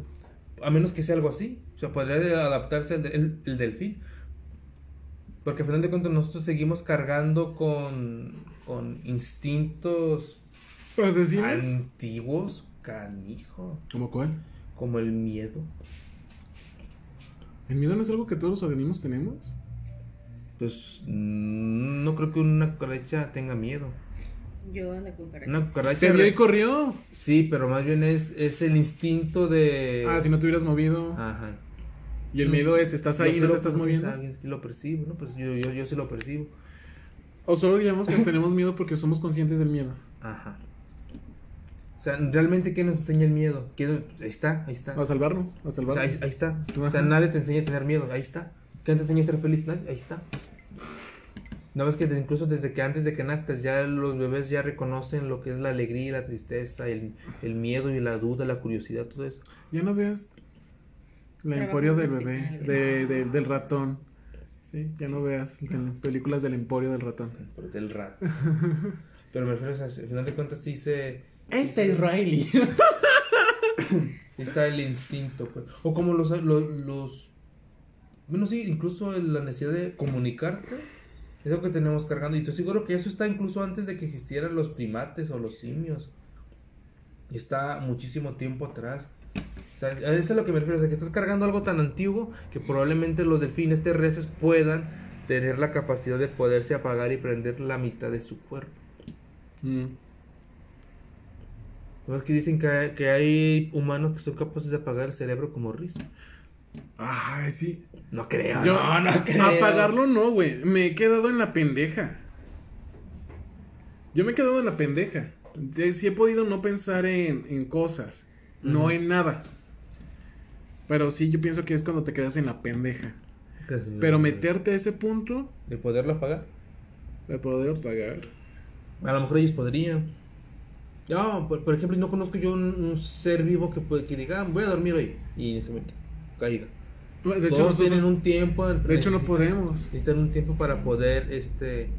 A menos que sea algo así. O sea, podría adaptarse el, el- el delfín. Porque al final de cuentas nosotros seguimos cargando con, con instintos ¿Asesinos? antiguos, canijo. ¿Cómo cuál? Como el miedo. ¿El miedo no es algo que todos los organismos tenemos? Pues mm, no creo que una cucaracha tenga miedo. Yo a la cucaracha. Una cucaracha. Te vio y corrió. Sí, pero más bien es, es el instinto de. Ah, si no te hubieras movido. Ajá. Y el miedo es, estás ahí no lo- te estás ¿quién moviendo. sabe? ¿Quién es que lo percibo? No, pues yo, yo, yo sí lo percibo. O solo digamos que tenemos miedo porque somos conscientes del miedo. Ajá. O sea, realmente, ¿qué nos enseña el miedo? ¿Qué- Ahí está, ahí está. A salvarnos, a O sea, salvarnos. ahí, ahí está. O sea, nadie te enseña a tener miedo. Ahí está. ¿Qué te enseña a ser feliz? Nadie. Ahí está. No ves que de- incluso desde que antes de que nazcas ya los bebés ya reconocen lo que es la alegría y la tristeza, el, el miedo y la duda, la curiosidad, todo eso. Ya no veas la emporio del bebé, de, de- del ratón. Sí, ya no veas películas del emporio del ratón. Del rato. *laughs* Pero me refiero a, al final de cuentas sí se... Este es Riley. *laughs* está el instinto, pues. O como los... los, los- bueno, sí, incluso la necesidad de comunicarte. Es lo que tenemos cargando. Y estoy seguro que eso está incluso antes de que existieran los primates o los simios. Está muchísimo tiempo atrás. O sea, a eso es a lo que me refiero. O sea, que estás cargando algo tan antiguo que probablemente los delfines terrestres puedan tener la capacidad de poderse apagar y prender la mitad de su cuerpo. Mm. ¿No es que dicen que hay, que hay humanos que son capaces de apagar el cerebro como Riz? Ay, sí. No creo. Yo, no, no creo. apagarlo no, güey. Me he quedado en la pendeja. Yo me he quedado en la pendeja. Eh, Sí he podido no pensar en, en cosas, no en nada. Pero sí, yo pienso que es cuando te quedas en la pendeja. Pero meterte a ese punto ¿De poderlo apagar? de poder apagar. A lo mejor ellos podrían. No, por, por ejemplo, no conozco yo un, un ser vivo que, puede- que diga, "Ah, voy a dormir hoy. Y en ese momento caiga. De hecho, Todos nosotros- tienen un tiempo. de hecho no podemos. Necesitan un tiempo para poder este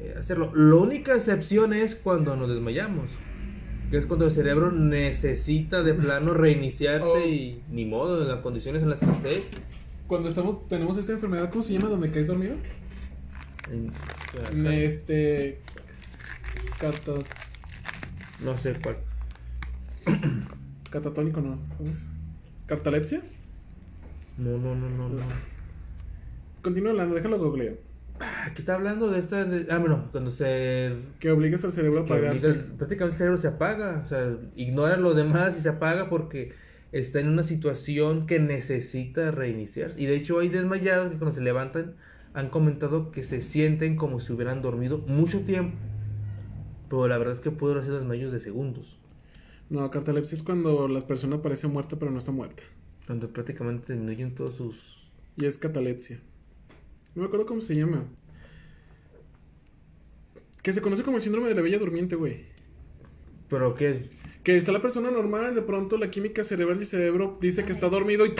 eh, hacerlo. La única excepción es cuando nos desmayamos. Que es cuando el cerebro necesita de plano *laughs* reiniciarse Oh. y ni modo, en las condiciones en las que estés. Cuando estamos, tenemos esta enfermedad, ¿cómo se llama? Donde caes dormido. en- Este. Cata, no sé cuál. *clears throat* catatónico, no. ¿Cartalepsia? No, no, no, no, no. Continúa hablando, déjalo googleo. Ah, ¿Qué está hablando de esta? de- ah, bueno, cuando se Que obligues al cerebro a que apagarse. el- prácticamente el cerebro se apaga, o sea, ignora lo demás y se apaga porque está en una situación que necesita reiniciarse. Y de hecho hay desmayados que cuando se levantan han comentado que se sienten como si hubieran dormido mucho tiempo. Pero la verdad es que pueden ser desmayos de segundos. No, catalepsia es cuando la persona parece muerta pero no está muerta. Cuando prácticamente disminuyen todos sus... Y es catalepsia. No me acuerdo cómo se llama. Que se conoce como el síndrome de la bella durmiente, güey. ¿Pero qué? Que está la persona normal, de pronto la química cerebral y cerebro dice que está dormido y...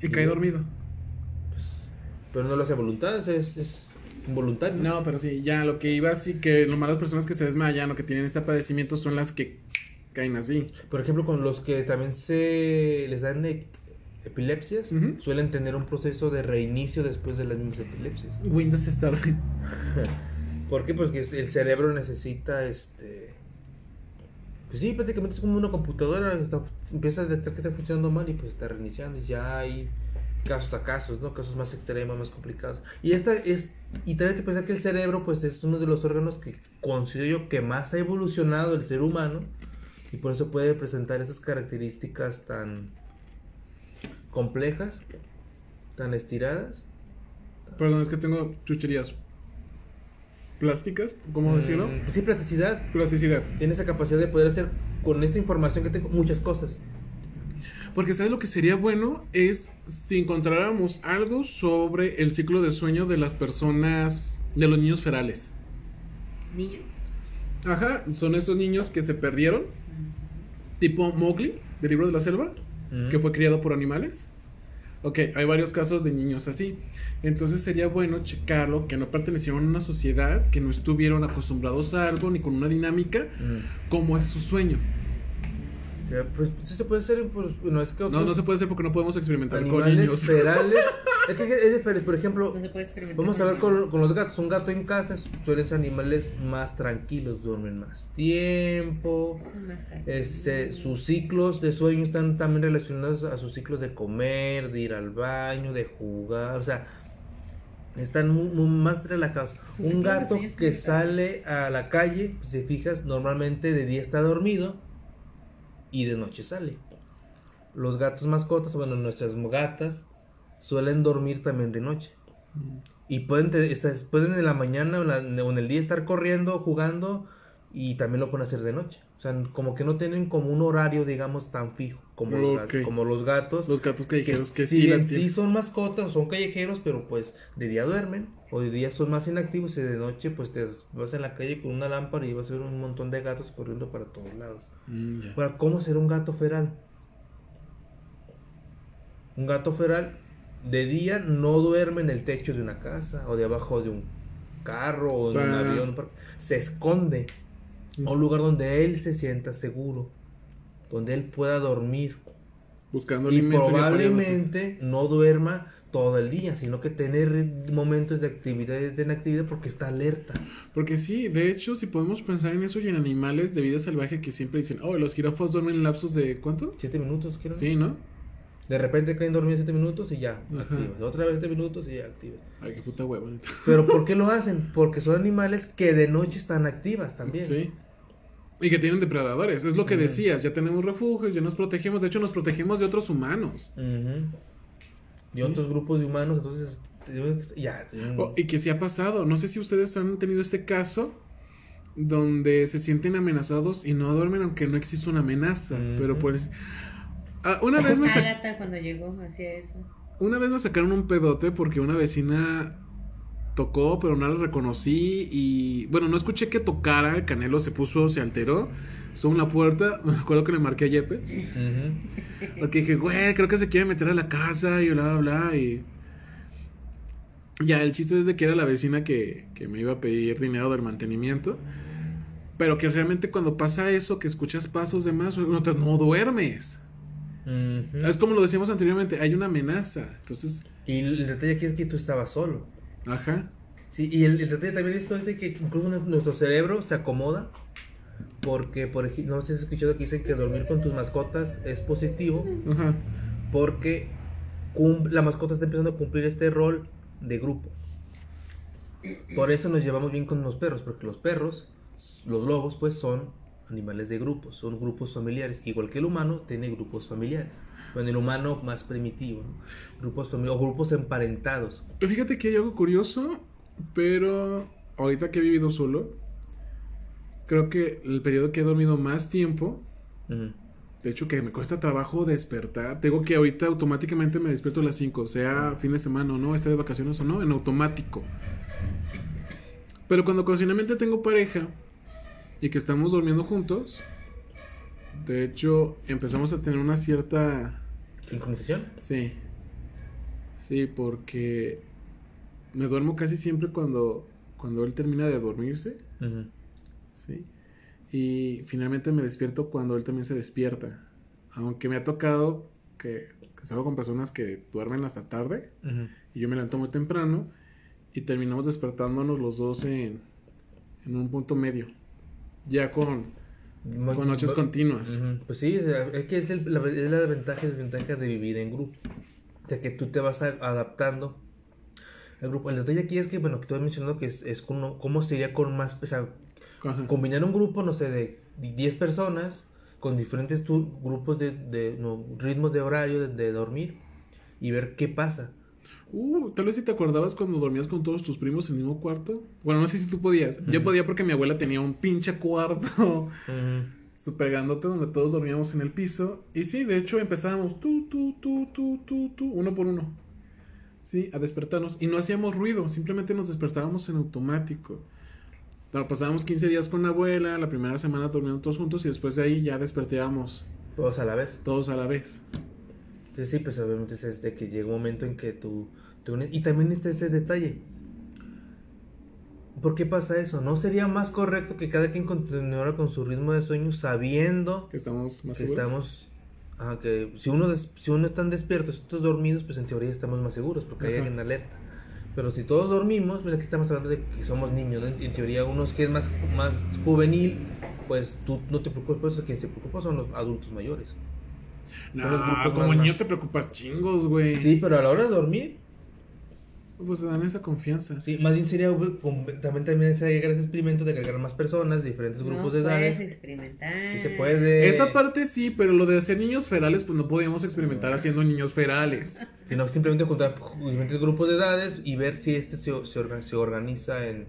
Y cae dormido. Pero no lo hace a voluntad, es, es involuntario. No, pero sí, ya lo que iba así, que nomás las personas que se desmayan o que tienen este padecimiento son las que caen así. Por ejemplo, con los que también se les dan e- epilepsias, suelen tener un proceso de reinicio después de las mismas epilepsias. Windows está *laughs* ¿Por qué? Porque el cerebro necesita este. Pues sí, prácticamente es como una computadora. está- empieza a detectar que está funcionando mal y pues está reiniciando. Y ya hay casos a casos, ¿no? Casos más extremos, más complicados. Y esta es. Y también hay que pensar que el cerebro, pues es uno de los órganos que considero yo que más ha evolucionado el ser humano. Y por eso puede presentar esas características tan complejas, tan estiradas. Perdón, es que tengo chucherías. Plásticas, ¿cómo decirlo? Mm, sí, plasticidad. Plasticidad. tiene esa capacidad de poder hacer con esta información que tengo muchas cosas. Porque ¿sabes lo que sería bueno? Es si encontráramos algo sobre el ciclo de sueño de las personas, de los niños ferales. Niño. Ajá, son estos niños que se perdieron, tipo Mowgli, del libro de la selva, que fue criado por animales. Ok, hay varios casos de niños así. Entonces sería bueno checarlo, que no pertenecieron a una sociedad, que no estuvieron acostumbrados a algo, ni con una dinámica, Mm. como es su sueño. Ya, Pues sí se puede hacer, pues, no es que No, otros no se puede hacer porque no podemos experimentar con animales niños. *laughs* ferales. es que es diferente, por ejemplo, No se puede experimentar. vamos a ver con con, los gatos. Un gato en casa suelen ser animales más tranquilos, duermen más tiempo. Son más. Este, sus ciclos de sueño están también relacionados a sus ciclos de comer, de ir al baño, de jugar, o sea, están muy, muy más relajados. Sus Un gato que sale a la calle, si te fijas, normalmente de día está dormido y de noche sale. Los gatos mascotas, bueno, nuestras gatas suelen dormir también de noche. Y pueden, pueden en la mañana o en el día estar corriendo, jugando y también lo pueden hacer de noche. O sea, como que no tienen como un horario, digamos, tan fijo como, los, gatos, como los gatos. Los gatos que, callejeros que, si sí bien sí son mascotas, son callejeros, pero pues de día duermen o de día son más inactivos y de noche pues te vas en la calle con una lámpara y vas a ver un montón de gatos corriendo para todos lados. Mm. Ahora, ¿cómo será un gato feral? Un gato feral de día no duerme en el techo de una casa o de abajo de un carro o en un avión. Se esconde a un lugar donde él se sienta seguro, donde él pueda dormir Buscando y probablemente no duerma todo el día, sino que tener momentos de actividad de inactividad porque está alerta. Porque sí, de hecho, si podemos pensar en eso y en animales de vida salvaje que siempre dicen, oh, los jirafas duermen en lapsos de ¿cuánto? Siete minutos, creo. Sí, ¿no? De repente caen dormidos siete minutos y ya, Ajá. activos. Otra vez siete minutos y ya, activos. Ay, qué puta hueva, neta. Pero ¿por qué *laughs* lo hacen? Porque son animales que de noche están activas también. Sí. Y que tienen depredadores, es lo que decías, ya tenemos refugios, ya nos protegemos, de hecho nos protegemos de otros humanos. Y otros grupos de humanos, entonces, ya. Oh, y que sí ha pasado, no sé si ustedes han tenido este caso donde se sienten amenazados y no duermen aunque no existe una amenaza, pero pues... Ah, una vez me Agatha cuando llegó hacía eso. Una vez me sacaron un pedote porque una vecina tocó, pero no la reconocí y bueno, no escuché que tocara, el Canelo se puso, se alteró, estuvo en la puerta, *laughs* me acuerdo que le marqué a Yepe, Ujú. porque dije, güey, creo que se quiere meter a la casa y bla, bla, bla, y ya, el chiste es de que era la vecina que, que me iba a pedir dinero del mantenimiento, pero que realmente cuando pasa eso, que escuchas pasos de más, no, te- no duermes. Es como lo decíamos anteriormente, hay una amenaza, entonces, Y el detalle aquí es que tú estabas solo. Ajá. Sí, y el, el detalle también esto es de que incluso nu- nuestro cerebro se acomoda. Porque, por ejemplo, no sé si has escuchado que dicen que dormir con tus mascotas es positivo. Ajá. Porque cum- la mascota está empezando a cumplir este rol de grupo. Por eso nos llevamos bien con los perros, porque los perros, los lobos, pues son animales de grupos, son grupos familiares. Igual que el humano tiene grupos familiares. Bueno, el humano más primitivo, ¿no? grupos familiares o grupos emparentados. Fíjate que hay algo curioso, pero ahorita que he vivido solo, creo que el periodo que he dormido más tiempo. De hecho, que me cuesta trabajo despertar. Tengo que ahorita automáticamente me despierto a las 5, sea fin de semana o no, esté de vacaciones o no, en automático. Pero cuando ocasionalmente tengo pareja y que estamos durmiendo juntos, de hecho, empezamos a tener una cierta... ¿Sincronización? Sí. Sí, porque me duermo casi siempre cuando, cuando él termina de dormirse. Sí. Y finalmente me despierto cuando él también se despierta. Aunque me ha tocado que, que salgo con personas que duermen hasta tarde Ujú. y yo me levanto muy temprano y terminamos despertándonos los dos en, en un punto medio. Ya con, con noches continuas. Pues sí, es que es, el- la, es la ventaja y desventaja de vivir en grupo. O sea, que tú te vas a- adaptando al grupo. El detalle aquí es que, bueno, que tú has mencionado que es, es como, cómo sería con más, o sea, Ajá. combinar un grupo, no sé, de 10 personas con diferentes grupos de, de- no, ritmos de horario de, de dormir y ver qué pasa. Uh, tal vez si te acordabas cuando dormías con todos tus primos en el mismo cuarto. Bueno, no sé si tú podías. Yo podía porque mi abuela tenía un pinche cuarto super grandote donde todos dormíamos en el piso. Y sí, de hecho empezábamos tú, tú, tú, tú, tú, tú, uno por uno. Sí, a despertarnos. Y no hacíamos ruido, simplemente nos despertábamos en automático. Pasábamos 15 días con la abuela, la primera semana durmiendo todos juntos y después de ahí ya despertábamos Todos a la vez. todos a la vez. Sí, sí, pues obviamente es de que llega un momento en que tú. Y también está este detalle. ¿Por qué pasa eso? ¿No sería más correcto que cada quien continuara con su ritmo de sueño sabiendo Que estamos más que seguros. estamos... ajá, que si uno, si uno están despiertos y otros dormidos, pues en teoría estamos más seguros porque hay Ajá. alguien alerta. Pero si todos dormimos, mira que estamos hablando de que somos niños, ¿no? En teoría unos que es más, más juvenil, pues tú no te preocupas por eso, quien se preocupa son los adultos mayores. No, grupos como niño te preocupas chingos, güey. Sí, pero a la hora de dormir, Pues te dan esa confianza. Sí, más bien sería también también sería llegar a ese experimento de cargar más personas, diferentes grupos no de edades. puedes experimentar. Sí se puede. Esta parte sí, pero lo de hacer niños ferales, pues no podíamos experimentar haciendo niños ferales. *laughs* Sino simplemente juntar diferentes grupos de edades y ver si este se, se, orga- se organiza en,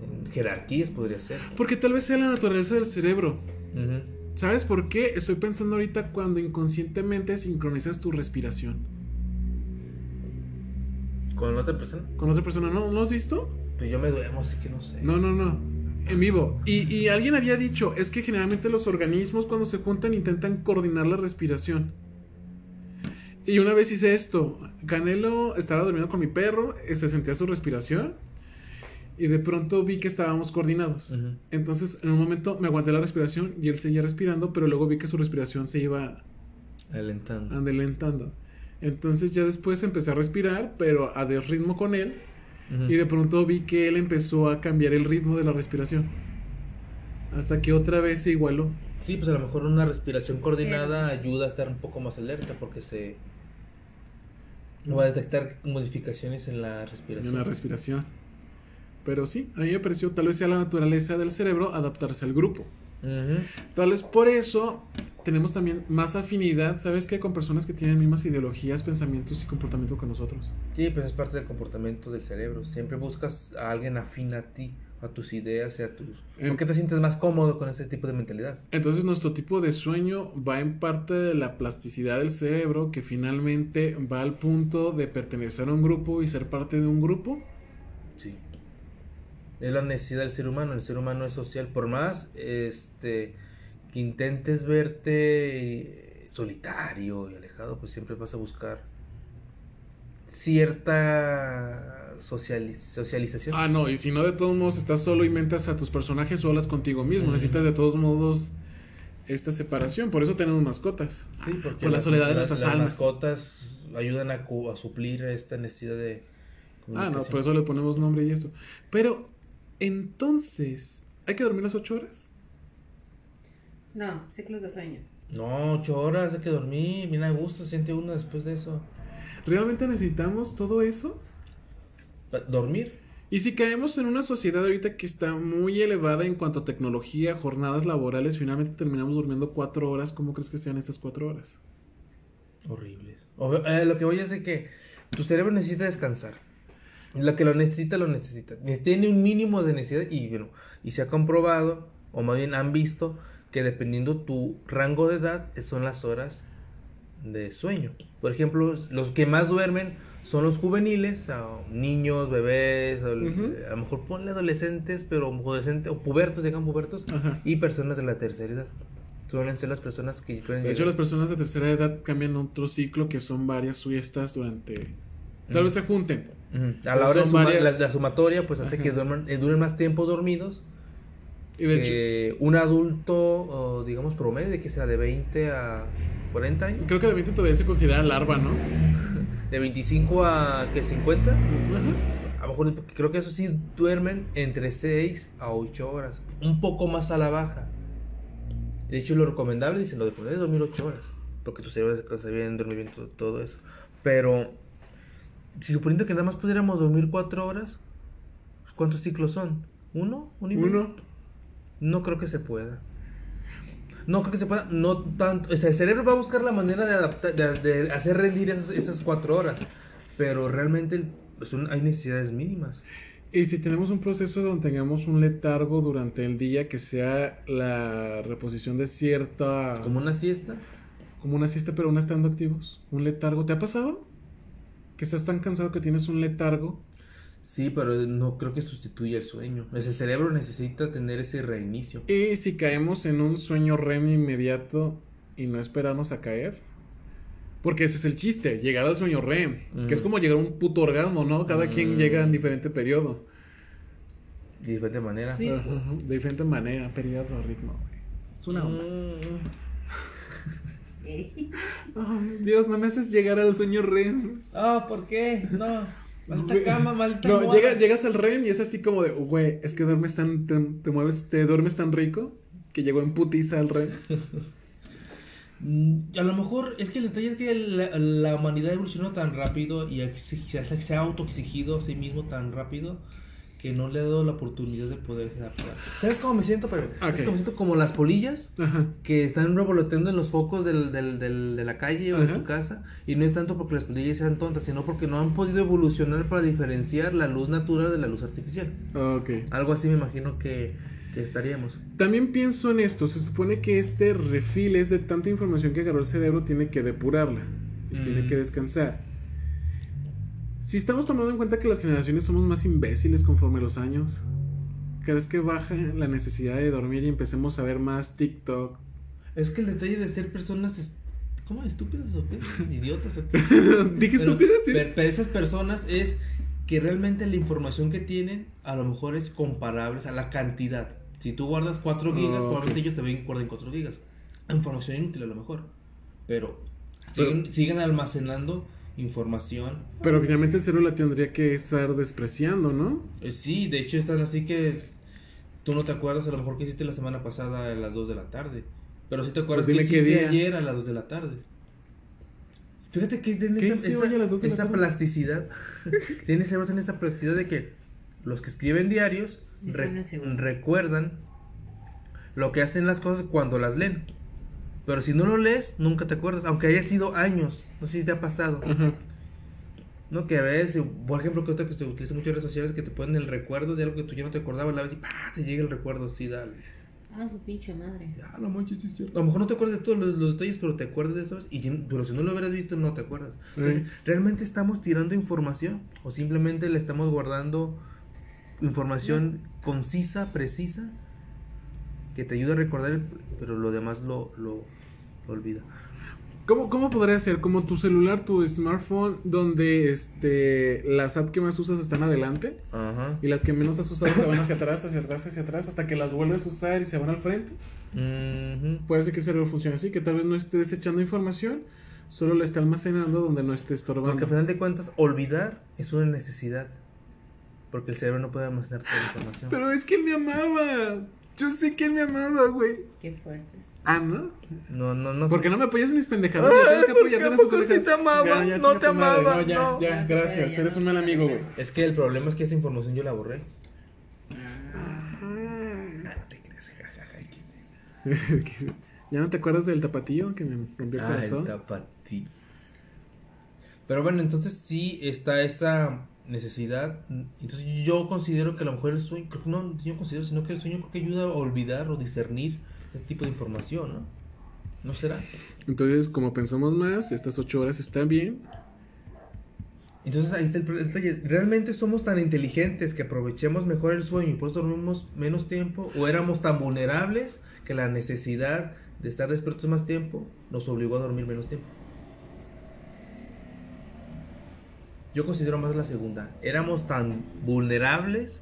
en jerarquías, podría ser. Porque tal vez sea la naturaleza del cerebro. ¿Sabes por qué? Estoy pensando ahorita cuando inconscientemente sincronizas tu respiración Con otra persona. con otra persona. ¿No, ¿No has visto? Pues yo me duermo, así que no sé. No, no, no. En vivo. Y, y alguien había dicho, es que generalmente los organismos cuando se juntan intentan coordinar la respiración. Y una vez hice esto. Canelo estaba durmiendo con mi perro, eh, se sentía su respiración. Y de pronto vi que estábamos coordinados. Entonces, en un momento me aguanté la respiración y él seguía respirando, pero luego vi que su respiración se iba Alentando. adelantando. Entonces ya después empecé a respirar, pero a de ritmo con él. Y de pronto vi que él empezó a cambiar el ritmo de la respiración. Hasta que otra vez se igualó. Sí, pues a lo mejor una respiración coordinada Sí. ayuda a estar un poco más alerta porque se va a detectar modificaciones en la En respiración. la respiración. Pero sí, a mí me pareció tal vez sea la naturaleza del cerebro adaptarse al grupo. Tal vez por eso tenemos también más afinidad, ¿sabes qué? Con personas que tienen mismas ideologías, pensamientos y comportamiento que nosotros. Sí, pues es parte del comportamiento del cerebro. Siempre buscas a alguien afín a ti, a tus ideas y a tus... ¿Por qué te sientes más cómodo con ese tipo de mentalidad? Entonces nuestro tipo de sueño va en parte de la plasticidad del cerebro que finalmente va al punto de pertenecer a un grupo y ser parte de un grupo. Sí. Es la necesidad del ser humano. El ser humano es social. Por más este que intentes verte solitario y alejado, pues siempre vas a buscar cierta sociali- socialización. Ah, no, y si no de todos modos estás solo, inventas a tus personajes solas contigo mismo. Necesitas de todos modos esta separación. Por eso tenemos mascotas. Sí, porque por la soledad de las- nuestras las almas. mascotas ayudan a, suplir esta necesidad de Ah, no, por eso le ponemos nombre y esto. Pero, entonces, ¿hay que dormir las ocho horas? No, ciclos de sueño. No, ocho horas hay que dormir, bien a gusto, siente uno después de eso. ¿Realmente necesitamos todo eso? ¿Dormir? Y si caemos en una sociedad ahorita que está muy elevada en cuanto a tecnología, jornadas laborales, finalmente terminamos durmiendo cuatro horas, ¿cómo crees que sean estas cuatro horas? Horribles. O- eh, lo que voy es de que tu cerebro necesita descansar. Lo que lo necesita, lo necesita. Tiene un mínimo de necesidad y, bueno, y se ha comprobado, o más bien han visto, que dependiendo tu rango de edad son las horas de sueño. Por ejemplo, los que más duermen son los juveniles, o sea, niños, bebés, o- Ujú. a lo mejor ponle adolescentes, pero adolescentes, o pubertos, digan pubertos, Ajá. y personas de la tercera edad. Suelen ser las personas que De hecho, llegar- las personas de tercera edad cambian otro ciclo que son varias siestas durante. Tal vez se junten. Ujú. A Pero la hora de son suma- varias- la, la sumatoria, pues hace Ajá. que duerman, eh, duren más tiempo dormidos hecho, que un adulto, digamos, promedio, de que sea de 20 a 40 años, creo que de 20 todavía se considera larva, ¿no? *laughs* de 25 a que 50. Ajá. A lo mejor creo que eso sí duermen entre 6 a 8 horas. Un poco más a la baja. De hecho, lo recomendable dicen lo de poder dormir 8 horas. Porque tu cerebro descansa bien, duerme bien, todo, todo eso. Pero, si suponiendo que nada más pudiéramos dormir 4 horas, ¿cuántos ciclos son? ¿Uno? ¿Uno y medio? Uno. No creo que se pueda. No creo que se pueda, no tanto. O sea, el cerebro va a buscar la manera de adaptar, de, de hacer rendir esas, esas cuatro horas. Pero realmente son, hay necesidades mínimas. Y si tenemos un proceso donde tengamos un letargo durante el día que sea la reposición de cierta. Como una siesta. como una siesta, pero no estando activos. Un letargo. ¿Te ha pasado? Que estás tan cansado que tienes un letargo. Sí, pero no creo que sustituya el sueño. Es el cerebro necesita tener ese reinicio. Y si caemos en un sueño REM inmediato y no esperarnos a caer. Porque ese es el chiste, llegar al sueño REM. Que es Mm. como llegar a un puto orgasmo, ¿no? Cada quien Mm. llega en diferente periodo. De diferente manera. Sí. De diferente manera, periodo, ritmo, güey. Es una onda. Mm. Ay, Dios, no me haces llegar al sueño REM. Ah, ¿por qué? No. Maldita Güey. cama, *laughs* maldita No, almohada. llega- llegas al REM y es así como de, güey, es que duermes tan, tan- te mueves, te duermes tan rico que llegó en putiza al REM. *laughs* Mm, A lo mejor es que el detalle es que la, la humanidad evolucionó tan rápido y se, se ha autoexigido a sí mismo tan rápido que no le ha dado la oportunidad de poderse adaptar. ¿Sabes cómo me siento? Pero, ¿sabes Ok. cómo me siento como las polillas Ajá. que están revoloteando en los focos del, del- del- de la calle o de tu casa y no es tanto porque las polillas sean tontas, sino porque no han podido evolucionar para diferenciar la luz natural de la luz artificial. Ok. Algo así me imagino que, que estaríamos. También pienso en esto, se supone que este refil es de tanta información que agarró el cerebro, tiene que depurarla, y Mm. tiene que descansar. Si estamos tomando en cuenta que las generaciones somos más imbéciles conforme los años, ¿crees que baja la necesidad de dormir y empecemos a ver más TikTok? Es que el detalle de ser personas es... ¿Cómo? ¿Estúpidas o qué? ¿Idiotas o qué? *laughs* Dije estúpido, sí. Pero, pero esas personas es que realmente la información que tienen a lo mejor es comparable a la cantidad. Si tú guardas 4 gigas, Ah, ok. probablemente ellos también guarden 4 gigas. Información inútil a lo mejor. Pero Pero- siguen, siguen almacenando información. Pero finalmente el cerebro la tendría que estar despreciando, ¿no? Eh, sí, de hecho están así que tú no te acuerdas a lo mejor que hiciste la semana pasada a las 2 de la tarde. Pero sí te acuerdas Pues que qué hiciste ayer a las 2 de la tarde. Fíjate que tiene ¿Qué esa, esa- hoy a las 2 de la esa tarde? plasticidad. *laughs* tiene ese tiene esa plasticidad de que los que escriben diarios re- recuerdan lo que hacen las cosas cuando las leen. Pero si no lo lees, nunca te acuerdas, aunque haya sido años. No sé si te ha pasado. No, que a veces, por ejemplo, que otra que se utiliza mucho en redes sociales que te ponen el recuerdo de algo que tú ya no te acordabas, la vez y ¡pah! te llega el recuerdo, sí, dale. Ah, su pinche madre. Ya, no manches, sí es cierto. A lo mejor no te acuerdas de todos los, los detalles, pero te acuerdas de esos. Y, pero si no lo hubieras visto, no te acuerdas. Entonces, ¿realmente estamos tirando información? ¿O simplemente le estamos guardando información concisa, precisa? Que te ayuda a recordar, el- pero lo demás lo, lo, lo olvida. ¿Cómo, ¿Cómo podría ser? Como tu celular, tu smartphone, donde este las apps que más usas están adelante Ajá. y las que menos has usado se van hacia atrás, hacia atrás, hacia atrás, hasta que las vuelves a usar y se van al frente. Puede ser que el cerebro funcione así, que tal vez no esté desechando información, solo la esté almacenando donde no esté Porque estorbando. al final de cuentas, olvidar es una necesidad. Porque el cerebro no puede almacenar toda la información. Pero es que él me amaba. Yo sé que él me amaba, güey. Qué fuertes. Ah, ¿no? No, no, no. ¿Por qué no me apoyas en mis pendejadas? Yo tengo que apoyarte en ¿a sus poco sí te amaba? Ya, ya, No te amaba, No, ya, no. ya, gracias. Ya, Eres no. un mal amigo, güey. Es que el problema es que esa información yo la borré. *laughs* ¿Ya no te acuerdas del tapatío que me rompió el Ah, el corazón? tapatí. Pero bueno, entonces sí está esa necesidad. Entonces yo considero que a lo mejor el sueño, creo que no yo considero, sino que el sueño creo que ayuda a olvidar o discernir este tipo de información, ¿no? ¿No será? Entonces, como pensamos más, estas ocho horas están bien. Entonces ahí está el detalle. ¿Realmente somos tan inteligentes que aprovechemos mejor el sueño y por eso dormimos menos tiempo? ¿O éramos tan vulnerables que la necesidad de estar despiertos más tiempo nos obligó a dormir menos tiempo? Yo considero más la segunda. Éramos tan vulnerables,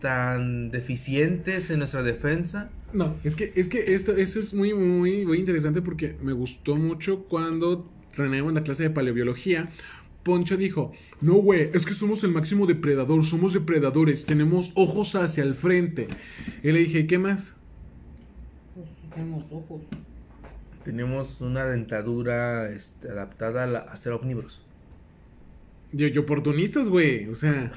tan deficientes en nuestra defensa. No, es que, es que esto, eso es muy, muy, muy interesante porque me gustó mucho cuando teníamos en la clase de paleobiología. Poncho dijo, no, güey, es que somos el máximo depredador, somos depredadores, tenemos ojos hacia el frente. Y le dije, ¿qué más? Pues tenemos ojos. Tenemos una dentadura este, adaptada a, la- a ser omnívoros. Yo, yo oportunistas, güey, o sea,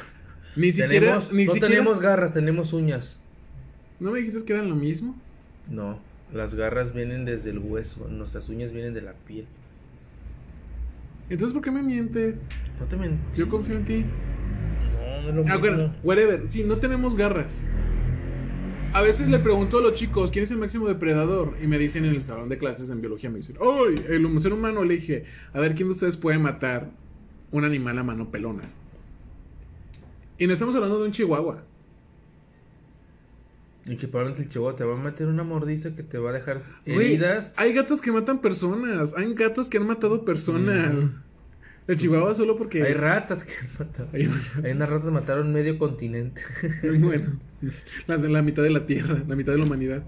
ni siquiera, Tenemos- ni no siquiera- tenemos garras, tenemos uñas. ¿No me dijiste que eran lo mismo? No, las garras vienen desde el hueso, nuestras uñas vienen de la piel. Entonces, ¿por qué me miente? No te men- Yo confío en ti. No, no es lo Ah, mismo. bueno, whatever. Sí, no tenemos garras. A veces le pregunto a los chicos quién es el máximo depredador y me dicen en el salón de clases en biología me dicen, ¡ay! El ser humano le dije, a ver quién de ustedes puede matar un animal a mano pelona. Y no estamos hablando de un chihuahua. Y que probablemente el chihuahua te va a meter una mordiza que te va a dejar heridas. hay gatos que matan personas. Hay gatos que han matado personas. El chihuahua solo porque Hay es- ratas que mataron. Hay- Hay unas ratas que mataron medio continente. *laughs* bueno, la, la mitad de la Tierra, la mitad de la humanidad.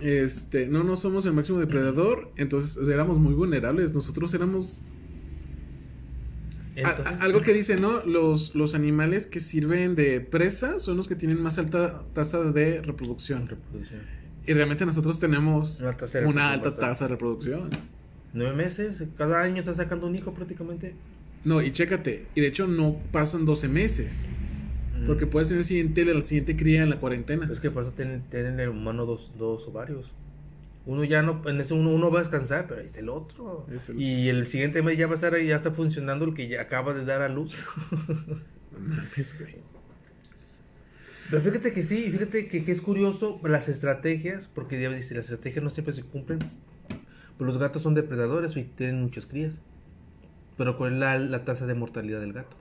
Este, no, no somos el máximo depredador, entonces éramos muy vulnerables. Nosotros éramos Entonces, algo que dice, ¿no? Los, los animales que sirven de presa son los que tienen más alta tasa de reproducción. reproducción. Y realmente nosotros tenemos Una alta tasa de reproducción. Nueve meses, cada año está sacando un hijo prácticamente. No, y chécate, y de hecho no pasan 12 meses. Porque puedes tener el siguiente, la siguiente cría en la cuarentena. Es que por eso tienen, tienen el humano dos, dos ovarios. Uno ya no, en ese uno, uno va a descansar, pero ahí está el otro. Es el- Y el siguiente mes ya va a estar ahí, ya está funcionando el que ya acaba de dar a luz. *laughs* No mames, güey. Pero fíjate que sí, fíjate que, que es curioso las estrategias, porque ya dice, las estrategias no siempre se cumplen. Pero los gatos son depredadores y tienen muchas crías. Pero ¿cuál es la, la tasa de mortalidad del gato?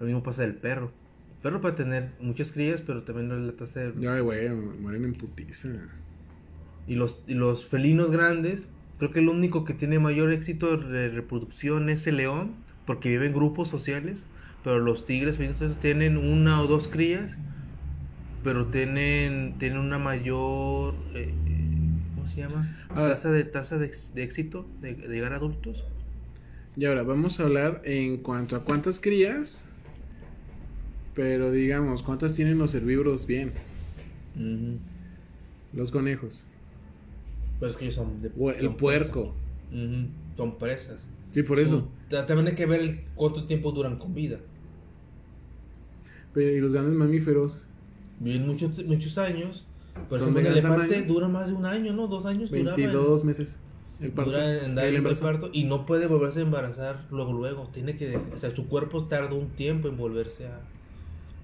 Lo mismo pasa del perro. El perro puede tener muchas crías, pero también la tasa de... Ya, güey, mueren en putiza. Y los, y los felinos grandes, creo que el único que tiene mayor éxito de reproducción es el león, porque vive en grupos sociales. Pero los tigres felinos tienen una o dos crías, pero tienen, tienen una mayor. eh, eh, ¿Cómo se llama? Ahora- tasa de, tasa de, éxito de, de llegar a adultos. Y ahora vamos a hablar en cuanto a cuántas crías. Pero digamos, ¿cuántas tienen los herbívoros bien? Los conejos. Pero es que ellos son. de- el son puerco. presas. Son presas. Sí, por eso. Son- también hay que ver el- cuánto tiempo duran con vida. Pero, y los grandes mamíferos, Viven muchos, muchos años. Por ejemplo, el elefante tamaño. dura más de un año, ¿no? Dos años duraba en- 22 meses. El parto. dura en dar el parto y no puede volverse a embarazar luego luego tiene que o sea su cuerpo tarda un tiempo en volverse a,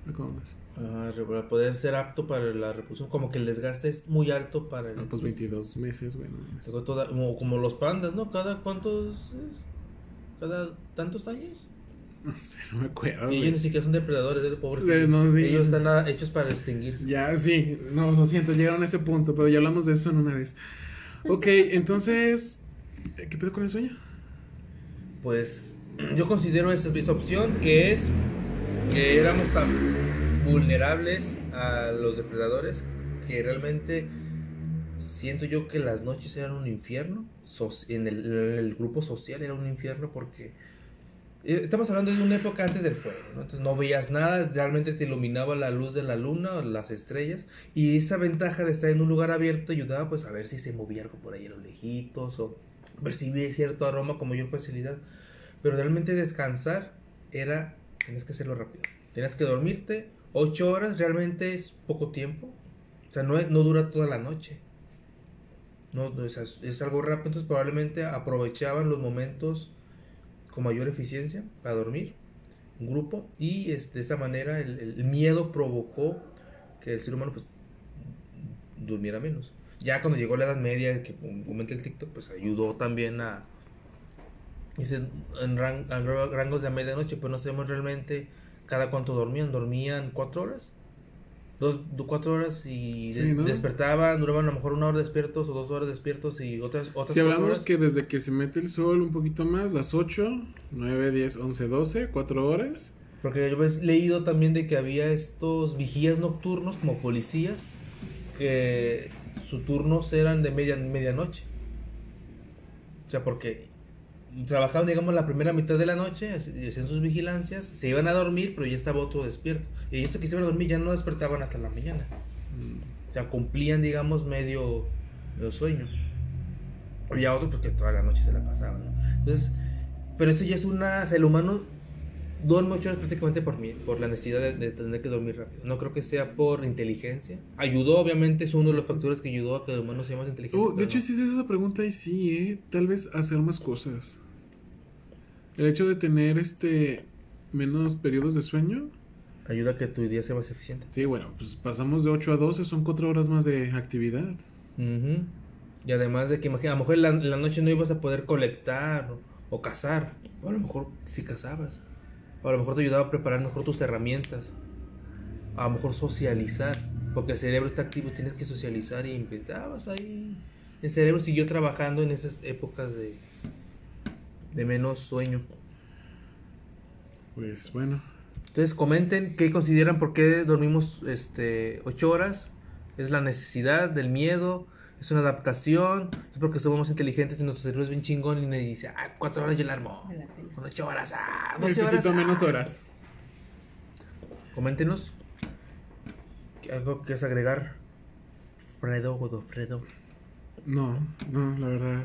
Ah, ¿cómo? A re- para poder ser apto para la reproducción como que el desgaste es muy alto para el Ah, pues 22 meses, güey. no mames. Luego toda- como, como los pandas no cada cuántos es? cada tantos años *laughs* No sé, no me acuerdo. y ellos ni siquiera son depredadores pobres Eh, no, sí. ellos están ah, hechos para extinguirse Ya, sí, no, lo siento, llegaron a ese punto, pero ya hablamos de eso en una vez. Ok, entonces, ¿eh, ¿qué pedo con el sueño? Pues *clears throat* yo considero esa, esa opción que es que éramos tan vulnerables a los depredadores que realmente siento yo que las noches eran un infierno. en, el, el grupo social era un infierno porque eh, estamos hablando de una época antes del fuego, ¿no? Entonces no veías nada, realmente te iluminaba la luz de la luna o las estrellas y esa ventaja de estar en un lugar abierto ayudaba pues a ver si se movía algo por ahí a los lejitos o percibir cierto aroma con mayor facilidad. Pero realmente descansar era, tienes que hacerlo rápido. Tienes que dormirte, 8 horas realmente es poco tiempo. O sea, no, no dura toda la noche. No, es, algo rápido, entonces probablemente aprovechaban los momentos con mayor eficiencia para dormir, un grupo, y es, de esa manera el, miedo provocó que el ser humano pues, durmiera menos. Ya cuando llegó la Edad Media, que comenta el TikTok, pues ayudó también a... Dice, en rangos de medianoche, pues no sabemos realmente cada cuánto dormían. Dormían cuatro horas. Dos, do- cuatro horas y Sí, de- ¿no? despertaban, duraban a lo mejor una hora despiertos o dos horas despiertos y otras, otras Si cuatro hablamos horas. que desde que se mete el sol un poquito más, las 8, 9, 10, 11, 12, 4 horas. Porque yo he leído también de que había estos vigías nocturnos como policías que sus turnos eran de media, medianoche. O sea, porque trabajaban, digamos, la primera mitad de la noche, hacían sus vigilancias, se iban a dormir, pero ya estaba otro despierto. Y ellos que se iban a dormir ya no despertaban hasta la mañana. O sea, cumplían, digamos, medio, sueño. Y ya otros porque toda la noche se la pasaban. ¿no? Entonces, pero esto ya es una... O sea, el humano duerme ocho horas prácticamente por, mi- por la necesidad de, de tener que dormir rápido. No creo que sea por inteligencia. Ayudó, obviamente, es uno de los factores que ayudó a que el humano sea más inteligente. Oh, de hecho, no. si haces esa pregunta y sí, ¿eh? Tal vez hacer más cosas. El hecho de tener este menos periodos de sueño. Ayuda a que tu día sea más eficiente. Sí, bueno, pues pasamos de 8 a 12, son 4 horas más de actividad. Ujú. Y además de que imagina, a lo mejor en la, la noche no ibas a poder colectar o, o cazar. O a lo mejor sí cazabas. O a lo mejor te ayudaba a preparar mejor tus herramientas. A lo mejor socializar. Porque el cerebro está activo, tienes que socializar y empezabas ahí. El cerebro siguió trabajando en esas épocas de, de menos sueño. Pues bueno, Entonces comenten qué consideran por qué dormimos este 8 horas. Es la necesidad del miedo, es una adaptación, es porque somos más inteligentes y nuestro cerebro es bien chingón y nos dice, ah, 4 horas yo la armo. Me. Con 8 horas, ah, 12 horas. necesito ah". menos horas. Coméntenos. ¿Algo que es agregar? Fredo Godofredo. No, no, la verdad.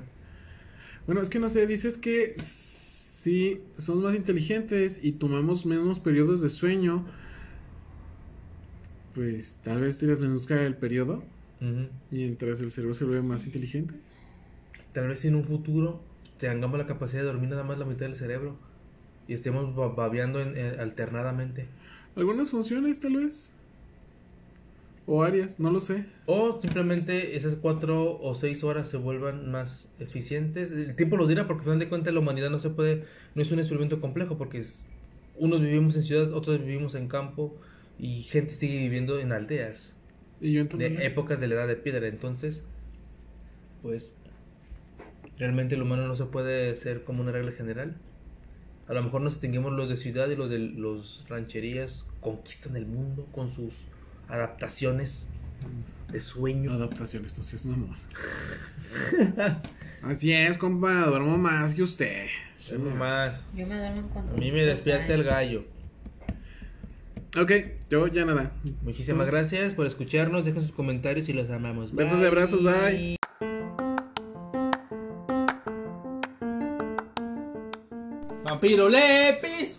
Bueno, es que no sé, dices que si somos más inteligentes y tomamos menos periodos de sueño, pues tal vez te reduzca el periodo Ujú. mientras el cerebro se vuelve más inteligente. Tal vez en un futuro tengamos la capacidad de dormir nada más la mitad del cerebro y estemos ba- babeando en- en- alternadamente. Algunas funciones tal vez. O áreas, no lo sé. O simplemente esas cuatro o seis horas se vuelvan más eficientes. El tiempo lo dirá porque al final de cuentas la humanidad no se puede, no es un experimento complejo porque es- unos vivimos en ciudad, otros vivimos en campo y gente sigue viviendo en aldeas Y yo de épocas de la edad de piedra. Entonces, pues realmente el humano no se puede ser como una regla general. A lo mejor nos distinguimos los de ciudad y los de los rancherías conquistan el mundo con sus adaptaciones de sueño. Adaptaciones, no seas mamón. *laughs* Así es, compa, duermo más que usted. Algo más. Yo me duermo cuando. A mí me despierta el gallo. Ok, yo ya nada. Muchísimas gracias por escucharnos. Dejen sus comentarios y los amamos. Besos y abrazos, bye. Vampiro Lepis.